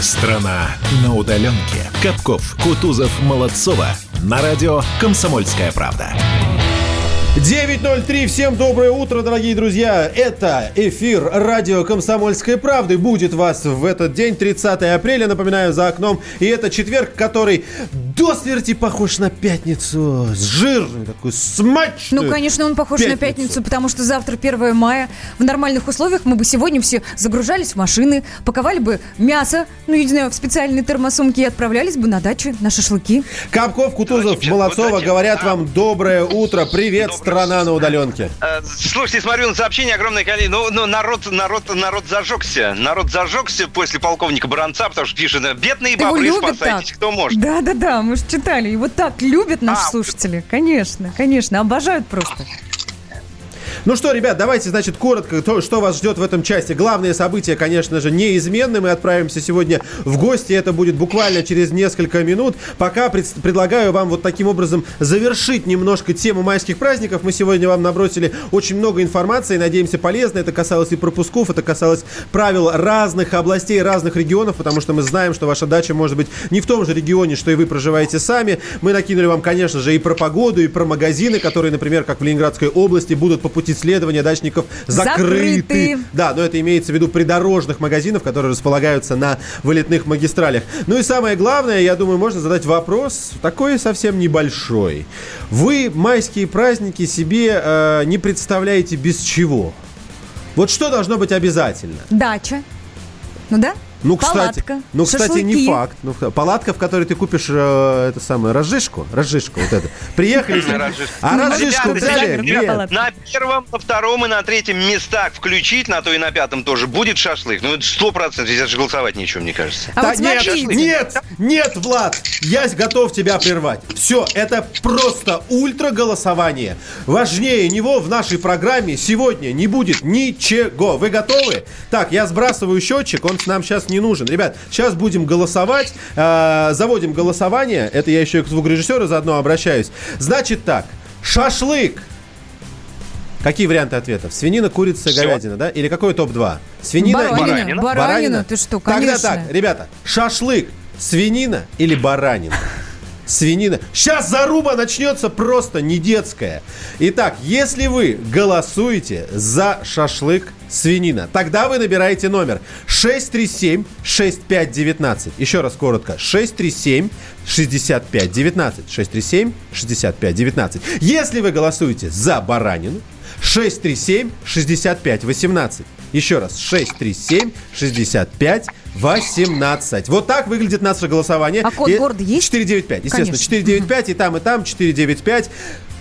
Страна на удаленке. Капков, Кутузов, Молодцова. На радио «Комсомольская правда». 9.03. Всем доброе утро, дорогие друзья. Это эфир радио «Комсомольской правды». Будет вас в этот день, 30 апреля, напоминаю, за окном. И это четверг, который до смерти похож на пятницу. С жирной такой, смачной Ну, конечно, он похож на пятницу, потому что завтра 1 мая. В нормальных условиях мы бы сегодня все загружались в машины, паковали бы мясо, ну, я не знаю, в специальные термосумки и отправлялись бы на дачу, на шашлыки. Капков, Кутузов, Молодцова говорят вам доброе утро. Привет, страна на удаленке. Э, Слушайте, смотрю на сообщение огромное количество. Ну, ну, народ, народ, народ зажегся. Народ зажегся после полковника Баранца, потому что пишет, бедные Его бобры, спасайтесь, кто может. Да, да, да, мы же читали. Его так любят наши А, слушатели. Конечно, конечно, обожают просто. Ну что, ребят, давайте, значит, коротко, то, что вас ждет в этом части. Главные события, конечно же, неизменны. Мы отправимся сегодня в гости. Это будет буквально через несколько минут. Пока пред- предлагаю вам вот таким образом завершить немножко тему майских праздников. Мы сегодня вам набросили очень много информации. Надеемся, полезно. Это касалось и пропусков, это касалось правил разных областей, разных регионов, потому что мы знаем, что ваша дача может быть не в том же регионе, что и вы проживаете сами. Мы накинули вам, конечно же, и про погоду, и про магазины, которые, например, как в Ленинградской области, будут по пути следования дачников закрыты. Закрыты. Да, но это имеется в виду придорожных магазинов, которые располагаются на вылетных магистралях. Ну и самое главное, я думаю, можно задать вопрос, такой совсем небольшой. Вы майские праздники себе э, не представляете без чего? Вот что должно быть обязательно? Дача. Ну да? Ну, кстати, Палатка, ну, кстати, не факт. Ну, палатка, в которой ты купишь э, это самое разжижку, разжижку вот это. Приехали, а разжижку Ребята, взяли? на первом, на втором и на третьем местах включить, на то и на пятом тоже будет шашлык. Ну, это сто процентов. Здесь даже голосовать нечего, мне кажется. А вот нет, нет, нет, Влад, я готов тебя прервать. Все, это просто ультра голосование. Важнее него в нашей программе сегодня не будет ничего. Вы готовы? Так, я сбрасываю счетчик, он нам сейчас не нужен. Ребят, сейчас будем голосовать. Э, заводим голосование. Это я еще и к звукорежиссеру заодно обращаюсь. Значит так, шашлык. Какие варианты ответов? Свинина, курица, Всё. говядина, да? Или какой топ-2? Свинина или- Баранина. Баранина, ты что, конечно. Тогда так, ребята, шашлык, свинина или баранина? Свинина. Сейчас заруба начнется просто не детская. Итак, если вы голосуете за шашлык свинина, тогда вы набираете номер 637-6519. Еще раз коротко. 637-6519. 637-6519. Если вы голосуете за баранину, 637-6518. Еще раз, 637-65-18. Вот так выглядит наше голосование. А код И- города есть? 495, естественно. Конечно. 495 и там, и там 495.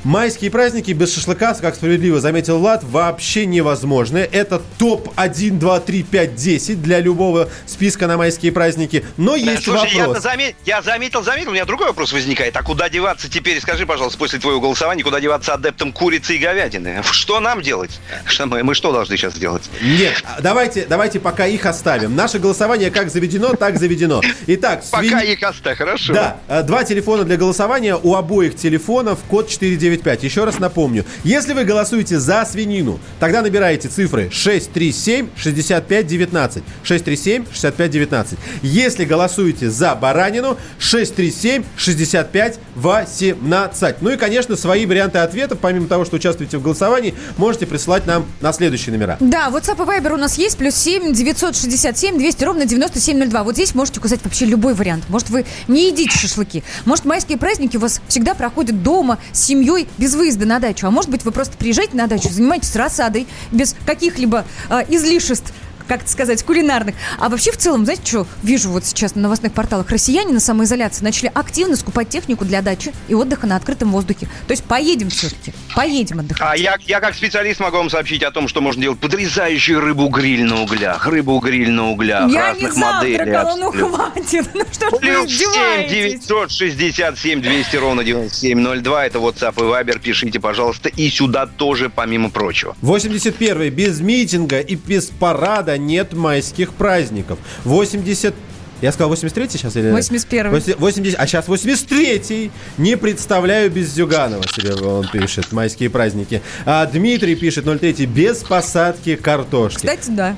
Майские праздники без шашлыка, как справедливо заметил Влад, вообще невозможны. Это топ 1, 2, 3, 5, 10 для любого списка на майские праздники. Но Да, есть Слушай, вопрос. я, заме- я заметил, заметил, у меня другой вопрос возникает. А куда деваться теперь, скажи, пожалуйста, после твоего голосования, куда деваться адептам курицы и говядины? Что нам делать? Что мы, мы что должны сейчас делать? Нет, давайте, давайте пока их оставим. Наше голосование как заведено, так заведено. Итак, свинь- Пока и коста, хорошо. Да, э, два телефона для голосования. У обоих телефонов код 495. Еще раз напомню. Если вы голосуете за свинину, тогда набираете цифры 637 65 19. 637 65 19. Если голосуете за баранину, 637 65 18. Ну и, конечно, свои варианты ответов, помимо того, что участвуете в голосовании, можете присылать нам на следующие номера. Да, WhatsApp и Viber у нас есть, плюс 7 967 200 ровно 9702. Вот здесь можете указать вообще любой вариант. Может, вы не едите шашлыки. Может, майские праздники у вас всегда проходят дома с семьей без выезда на дачу. А может быть, вы просто приезжаете на дачу, занимаетесь рассадой без каких-либо э, излишеств как это сказать, кулинарных. А вообще, в целом, знаете, что вижу вот сейчас на новостных порталах? Россияне на самоизоляции начали активно скупать технику для дачи и отдыха на открытом воздухе. То есть поедем все-таки. Поедем отдыхать. А я, я как специалист могу вам сообщить о том, что можно делать потрясающую рыбу-гриль на углях. Рыбу-гриль на углях Я не разных моделей. завтракала, ну хватит. Ну что ж вы Плюс 7 издеваетесь? 967 200 ровно 9702. Это WhatsApp и Viber. Пишите, пожалуйста, и сюда тоже, помимо прочего. 81 без митинга и без парада нет майских праздников. 80 я сказал 83 сейчас или... 81-й. 80, 80 а сейчас 83-й. Не представляю без Зюганова себе, он пишет, майские праздники. А Дмитрий пишет 03 без посадки картошки. Кстати, да.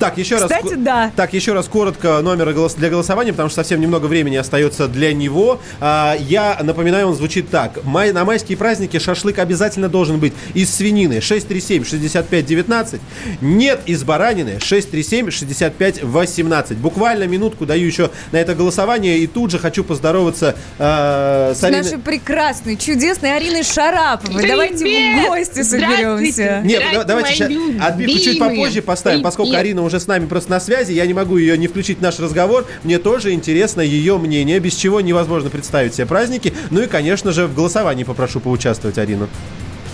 Так, еще раз. Кстати, да. Так, еще раз коротко номер для голосования, потому что совсем немного времени остается для него. А, я напоминаю, он звучит так. Май, на майские праздники шашлык обязательно должен быть из свинины 637-65-19. Нет из баранины 637-65-18. Буквально минутку даю еще на это голосование. И тут же хочу поздороваться э, с С Ариной- нашей прекрасной, чудесной Ариной Шараповой. Давайте в Привет! гости Здравствуйте! соберемся. Нет, давайте сейчас отбивку чуть попозже поставим, поскольку Привет. Арина уже с нами просто на связи, я не могу ее не включить в наш разговор. Мне тоже интересно ее мнение, без чего невозможно представить себе праздники. Ну и, конечно же, в голосовании попрошу поучаствовать Арину.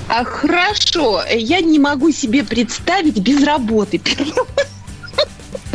А, хорошо, я не могу себе представить без работы.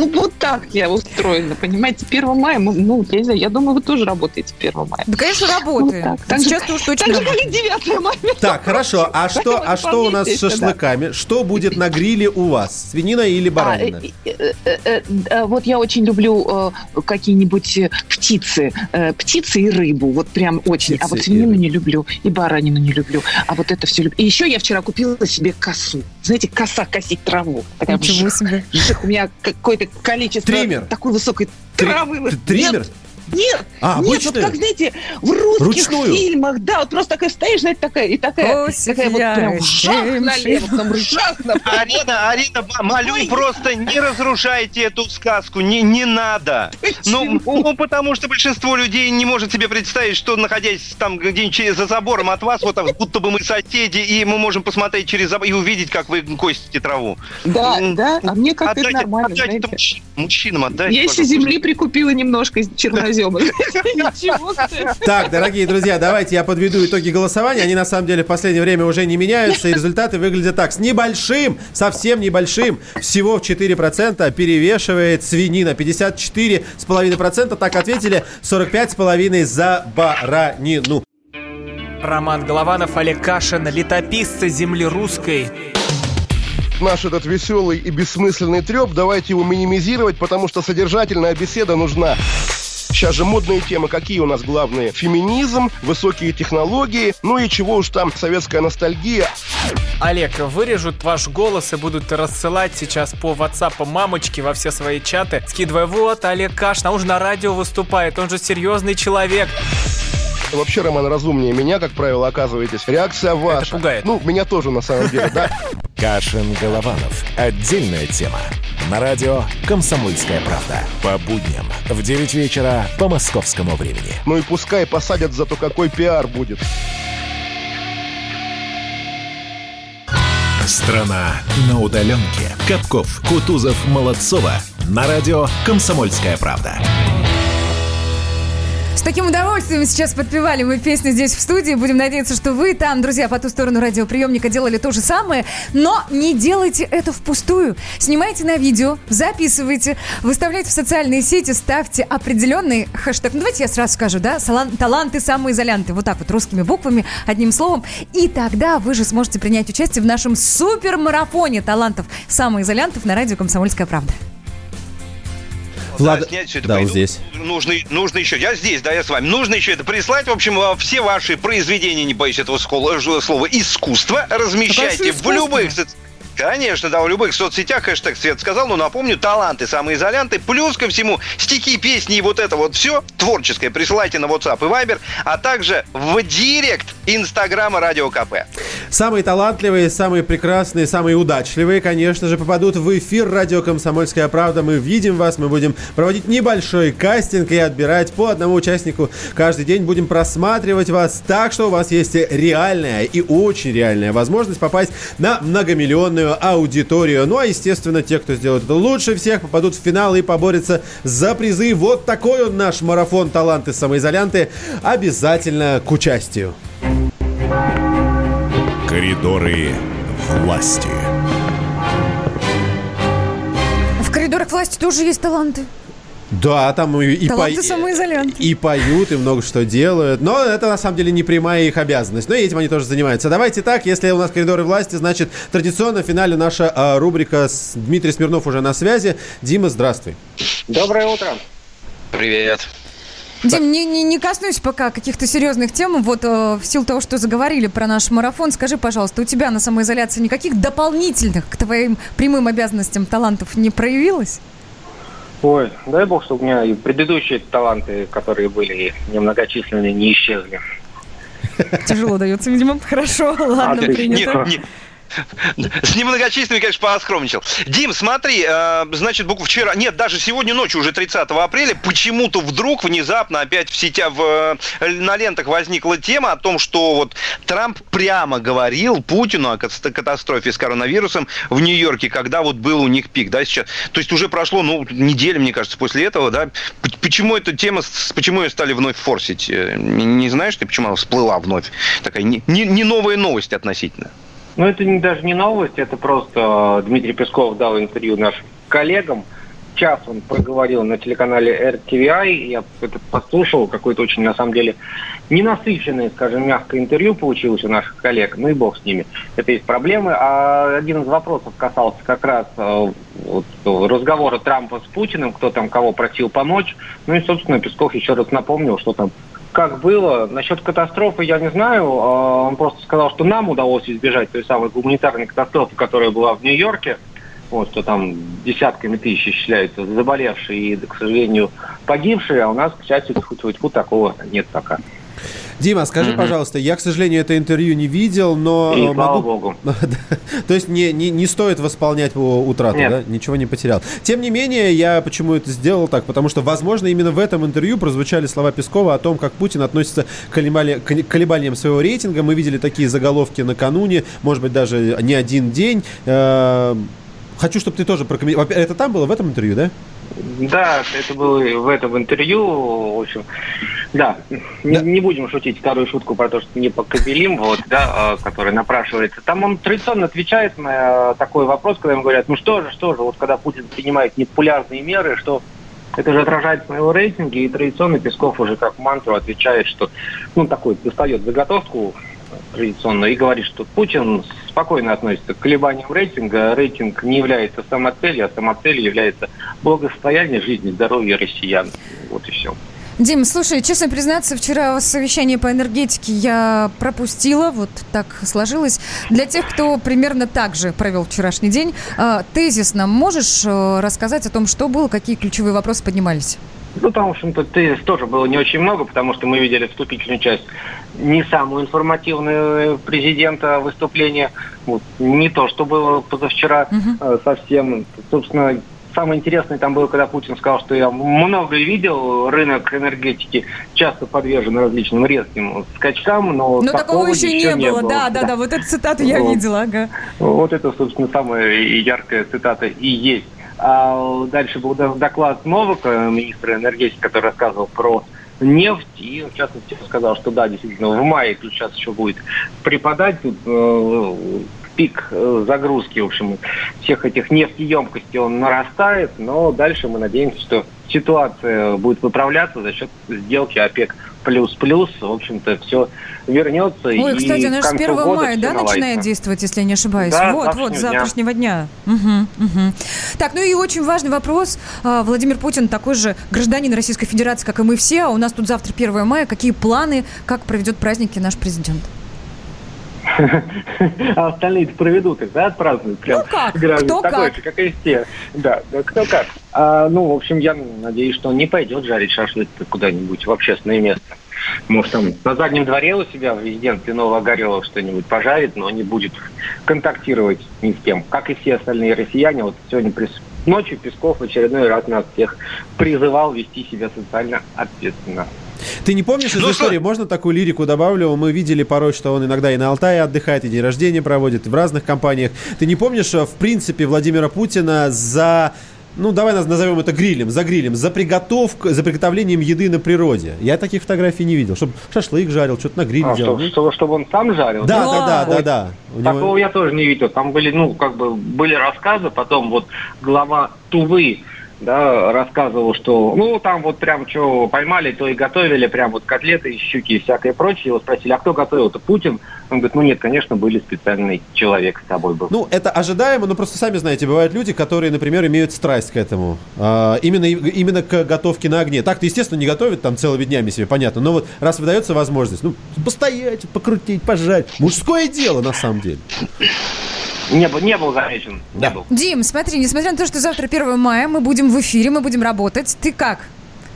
Ну, вот так я устроена, понимаете? 1 мая, мы- ну, я не знаю, я думаю, вы тоже работаете 1 мая. Да, конечно, работаем. Вот так. Так же- Сейчас ты уж точно так же, как и 9 мая. Так, хорошо. А что, а что у нас с шашлыками? Что будет на гриле у вас? Свинина или баранина? А, э, э, э, э, Вот я очень люблю э, какие-нибудь э, птицы. э, Птицы и рыбу. Вот прям очень. А Птицы вот и свинину не люблю. И баранину не люблю. А вот это все люблю. И еще я вчера купила себе косу. Знаете, коса косить траву. Такая Ничего вжих, себе. вжих. У меня какое-то количество Триммер. такой высокой травы. Триммер? Нет, Нет, А, нет, вот обычную? как, знаете, в русских Ручную? фильмах, да, вот просто такая стоишь, знаете, такая, и такая, О, такая вот прям жах налево, потом жах направо. Арина, Арина, молю, просто не разрушайте эту сказку, не, не надо. Ну, ну, потому что большинство людей не может себе представить, что, находясь там где-нибудь через- за забором от вас, вот так, будто бы мы соседи, и мы можем посмотреть через забор и увидеть, как вы косите траву. Да, М, да, а мне как-то нормально, отдайте это знаете. мужч- мужчинам отдайте. Я еще пожалуйста. земли прикупила немножко из кстати. Так, дорогие друзья, давайте я подведу итоги голосования. Они на самом деле в последнее время уже не меняются, и результаты выглядят так. С небольшим, совсем небольшим, всего в 4% перевешивает свинина. 54,5% так ответили, 45,5% за баранину. Роман Голованов, Олег Кашин, летописцы земли русской. Наш этот веселый и бессмысленный треп, давайте его минимизировать, потому что содержательная беседа нужна. Сейчас же модные темы, какие у нас главные? Феминизм, высокие технологии, ну и чего уж там, советская ностальгия. Олег, вырежут ваш голос и будут рассылать сейчас по WhatsApp мамочки во все свои чаты, скидывая, вот, Олег Кашин, а он же на радио выступает, он же серьезный человек. Вообще, Роман, разумнее меня, как правило, оказываетесь. Реакция ваша. пугает. Ну, меня тоже, на самом деле, да. Кашин Голованов. Отдельная тема. На радио «Комсомольская правда». По будням в 9 вечера по московскому времени. Ну и пускай посадят, зато какой пиар будет. Страна на удаленке. Капков, Кутузов, Молодцова. На радио «Комсомольская правда». С таким удовольствием сейчас подпевали мы песни здесь в студии. Будем надеяться, что вы там, друзья, по ту сторону радиоприемника делали то же самое. Но не делайте это впустую. Снимайте на видео, записывайте, выставляйте в социальные сети, ставьте определенный хэштег. Ну, давайте я сразу скажу, да? Таланты самоизолянты. Вот так вот, русскими буквами, одним словом. И тогда вы же сможете принять участие в нашем супермарафоне талантов самоизолянтов на радио «Комсомольская правда». Влад- Да, снять все это Да, пойду. вот здесь. Нужно, нужно еще, я здесь, да, я с вами. Нужно еще это прислать. В общем, э, все ваши произведения, не боюсь этого слова, искусства размещайте в искусство? любых Конечно, да, в любых соцсетях, хэштег Свет сказал, но напомню, таланты, самоизолянты, плюс ко всему стихи, песни и вот это вот все творческое присылайте на WhatsApp и Viber, а также в директ Инстаграма Радио КП. Самые талантливые, самые прекрасные, самые удачливые, конечно же, попадут в эфир радио «Комсомольская правда». Мы видим вас, мы будем проводить небольшой кастинг и отбирать по одному участнику каждый день. Будем просматривать вас так, что у вас есть реальная и очень реальная возможность попасть на многомиллионную аудиторию. Ну, а, естественно, те, кто сделает это лучше всех, попадут в финал и поборются за призы. Вот такой он наш марафон «Таланты самоизолянты». Обязательно к участию. Коридоры власти. В коридорах власти тоже есть таланты. Да, там и, самоизолянты. и поют, и много что делают. Но это на самом деле не прямая их обязанность. Но этим они тоже занимаются. Давайте так, если у нас коридоры власти, значит, традиционно в финале наша а, рубрика с Дмитрий Смирнов уже на связи. Дима, здравствуй. Доброе утро. Привет. Дим, не, не, не коснусь пока каких-то серьезных тем. Вот э, в силу того, что заговорили про наш марафон, скажи, пожалуйста, у тебя на самоизоляции никаких дополнительных к твоим прямым обязанностям талантов не проявилось? Ой, дай бог, чтобы у меня и предыдущие таланты, которые были немногочисленные, не исчезли. Тяжело дается, видимо. Хорошо, ладно, А, принято. С немногочисленными, конечно, поскромничал. Дим, смотри, э, значит, букву вчера, нет, даже сегодня ночью, уже 30 апреля, почему-то вдруг, внезапно, опять в сетях, в, э, на лентах возникла тема о том, что вот Трамп прямо говорил Путину о кат- катастрофе с коронавирусом в Нью-Йорке, когда вот был у них пик, да, сейчас. То есть уже прошло, ну, неделя, мне кажется, после этого, да. Почему эта тема, почему ее стали вновь форсить? Э, не знаешь ты, почему она всплыла вновь? Такая не, не- не новая новость относительно. Ну, это не, даже не новость, это просто э, Дмитрий Песков дал интервью нашим коллегам, час он проговорил на телеканале RTVI, я это послушал, какой-то очень, на самом деле, ненасыщенное, скажем, мягкое интервью получилось у наших коллег, ну и бог с ними. Это есть проблемы. А один из вопросов касался как раз э, вот, разговора Трампа с Путиным, кто там кого просил помочь. Ну и, собственно, Песков еще раз напомнил, что там как было. Насчет катастрофы я не знаю. А, Он просто сказал, что нам удалось избежать той самой гуманитарной катастрофы, которая была в Нью-Йорке. Вот, что там десятками тысяч исчисляются заболевшие и, к сожалению, погибшие, а у нас, к счастью, хоть хоть такого нет пока. Дима, скажи, Мгм. пожалуйста, я, к сожалению, это интервью не видел, но... И слава могу- богу. То есть не, не, не стоит восполнять утрату, Нет. да? Ничего не потерял. Тем не менее, я почему это сделал так? Потому что, возможно, именно в этом интервью прозвучали слова Пескова о том, как Путин относится к колебаниям своего рейтинга. Мы видели такие заголовки накануне, может быть, даже не один день. Э, Хочу, чтобы ты тоже прокомментировал. Это там было, в этом интервью, да? Да, это было в этом интервью. В общем, да, не, не будем шутить вторую шутку про то, что не покобелим, вот, да, э, который напрашивается. Там он традиционно отвечает на такой вопрос, когда ему говорят, ну что же, что же, вот когда Путин принимает непопулярные меры, что это же отражается на его рейтинге, и традиционно Песков уже как мантру отвечает, что, ну, такой, достает заготовку традиционно и говорит, что Путин спокойно относится к колебаниям рейтинга. Рейтинг не является самоцелью, а самоцелью является благосостояние жизни, здоровье россиян. Вот и все. Дим, слушай, честно признаться, вчера совещание по энергетике я пропустила, вот так сложилось. Для тех, кто примерно так же провел вчерашний день, э, тезисно можешь э, рассказать о том, что было, какие ключевые вопросы поднимались? Ну, там, в общем-то, тезис тоже было не очень много, потому что мы видели вступительную часть не самую информативную президента выступления. Вот, не то, что было позавчера э, совсем. Собственно, самое интересное там было, когда Путин сказал, что я много видел, рынок энергетики часто подвержен различным резким скачкам, но, Но такого такого еще не было, да, да, да, вот эту цитату я Вот. видела, ага. Вот это, собственно, самая яркая цитата и есть. А дальше был до- доклад Новака, министра энергетики, который рассказывал про нефть, и в частности сказал, что да, действительно, в мае тут сейчас еще будет припадать. Э, пик э, загрузки, в общем, всех этих нефтеемкостей он нарастает, но дальше мы надеемся, что ситуация будет выправляться за счет сделки ОПЕК плюс-плюс, в общем-то, все вернется. Ой, и кстати, она же с концу 1 года мая, да, наладится. начинает действовать, если я не ошибаюсь? Да, вот, вот, с завтрашнего дня. дня. Мгм, мгм. Так, ну и очень важный вопрос. А, Владимир Путин такой же гражданин Российской Федерации, как и мы все, а у нас тут завтра 1 мая. Какие планы, как проведет праздники наш президент? А остальные проведут их, да, отпразднуют. Прям Ну как? граждан Кто такой как? же, как и все. Да, да, кто как. А, ну, в общем, я надеюсь, что он не пойдет жарить шашлык куда-нибудь в общественное место. Может, там на заднем дворе у себя в резиденции Нового что-нибудь пожарит, но не будет контактировать ни с кем. Как и все остальные россияне. Вот сегодня ночью Песков в очередной раз нас всех призывал вести себя социально ответственно. Ты не помнишь из Ну, истории? Можно такую лирику добавлю? Мы видели порой, что он иногда и на Алтае отдыхает, и день рождения проводит, и в разных компаниях. Ты не помнишь, э, в принципе, Владимира Путина за ну, давай наз- назовем это грилем, за грилем, за приготовку, за приготовлением еды на природе. Я таких фотографий не видел. Чтобы шашлык жарил, что-то на гриле А, делал. что- что- чтобы он сам жарил? Да, да, да, да, Ой, да. У него- Такого я тоже не видел. Там были, ну, как бы были рассказы, потом вот глава Тувы да, рассказывал, что, ну, там вот прям что поймали, то и готовили, прям вот котлеты, щуки и всякое прочее. Его спросили, а кто готовил-то, Путин? Он говорит, ну нет, конечно, были специальный человек с тобой был. Ну, это ожидаемо, но просто сами знаете, бывают люди, которые, например, имеют страсть к этому. А, именно, именно к готовке на огне. Так-то, естественно, не готовят там целыми днями себе, понятно. Но вот раз выдается возможность, ну, постоять, покрутить, пожать. Мужское дело, на самом деле. Не был, не был замечен. Не был. Дим, смотри, несмотря на то, что завтра 1 мая, мы будем в эфире, мы будем работать. Ты как?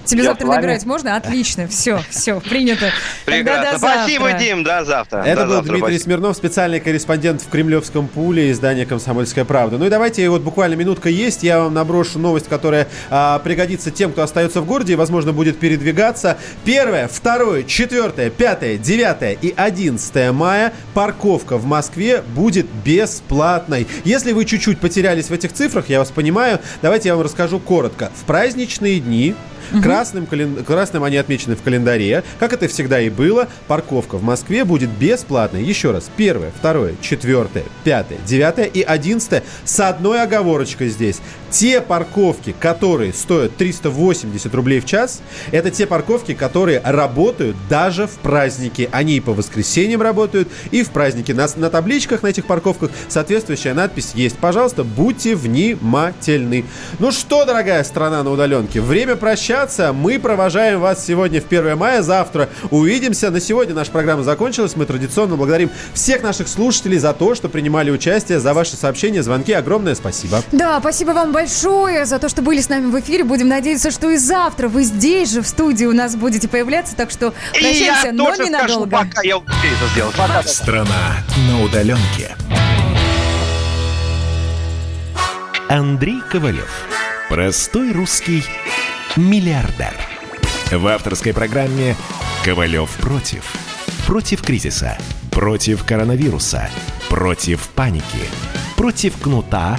Тебе Я завтра набирать можно? Отлично, все, все, принято. Тогда Прекрасно. Спасибо, Дим. До завтра. Это До был завтра, Дмитрий спасибо. Смирнов, специальный корреспондент в Кремлевском пуле издания «Комсомольская правда». Ну и давайте, вот буквально минутка есть, я вам наброшу новость, которая а, пригодится тем, кто остается в городе и, возможно, будет передвигаться. Первое, второе, четвертое, пятое, девятое и одиннадцатое мая парковка в Москве будет бесплатной. Если вы чуть-чуть потерялись в этих цифрах, я вас понимаю, давайте я вам расскажу коротко. В праздничные дни Красным, кален- красным они отмечены в календаре. Как это всегда и было, парковка в Москве будет бесплатной. Еще раз. Первое, второе, четвертое, пятое, девятое и одиннадцатое. С одной оговорочкой здесь. Те парковки, которые стоят 380 рублей в час, это те парковки, которые работают даже в праздники. Они и по воскресеньям работают, и в праздники. На, на табличках на этих парковках соответствующая надпись есть. Пожалуйста, будьте внимательны. Ну что, дорогая страна на удаленке, время прощаться. Мы провожаем вас сегодня в 1 мая. Завтра увидимся. На сегодня наша программа закончилась. Мы традиционно благодарим всех наших слушателей за то, что принимали участие, за ваши сообщения, звонки. Огромное спасибо. Да, спасибо вам большое за то, что были с нами в эфире. Будем надеяться, что и завтра вы здесь же в студии у нас будете появляться. Так что прощаемся, но тоже скажу ненадолго. пока, я успею это сделать. Пока. Страна на удаленке. Андрей Ковалев. Простой русский миллиардер. В авторской программе «Ковалев против». Против кризиса. Против коронавируса. Против паники. Против кнута,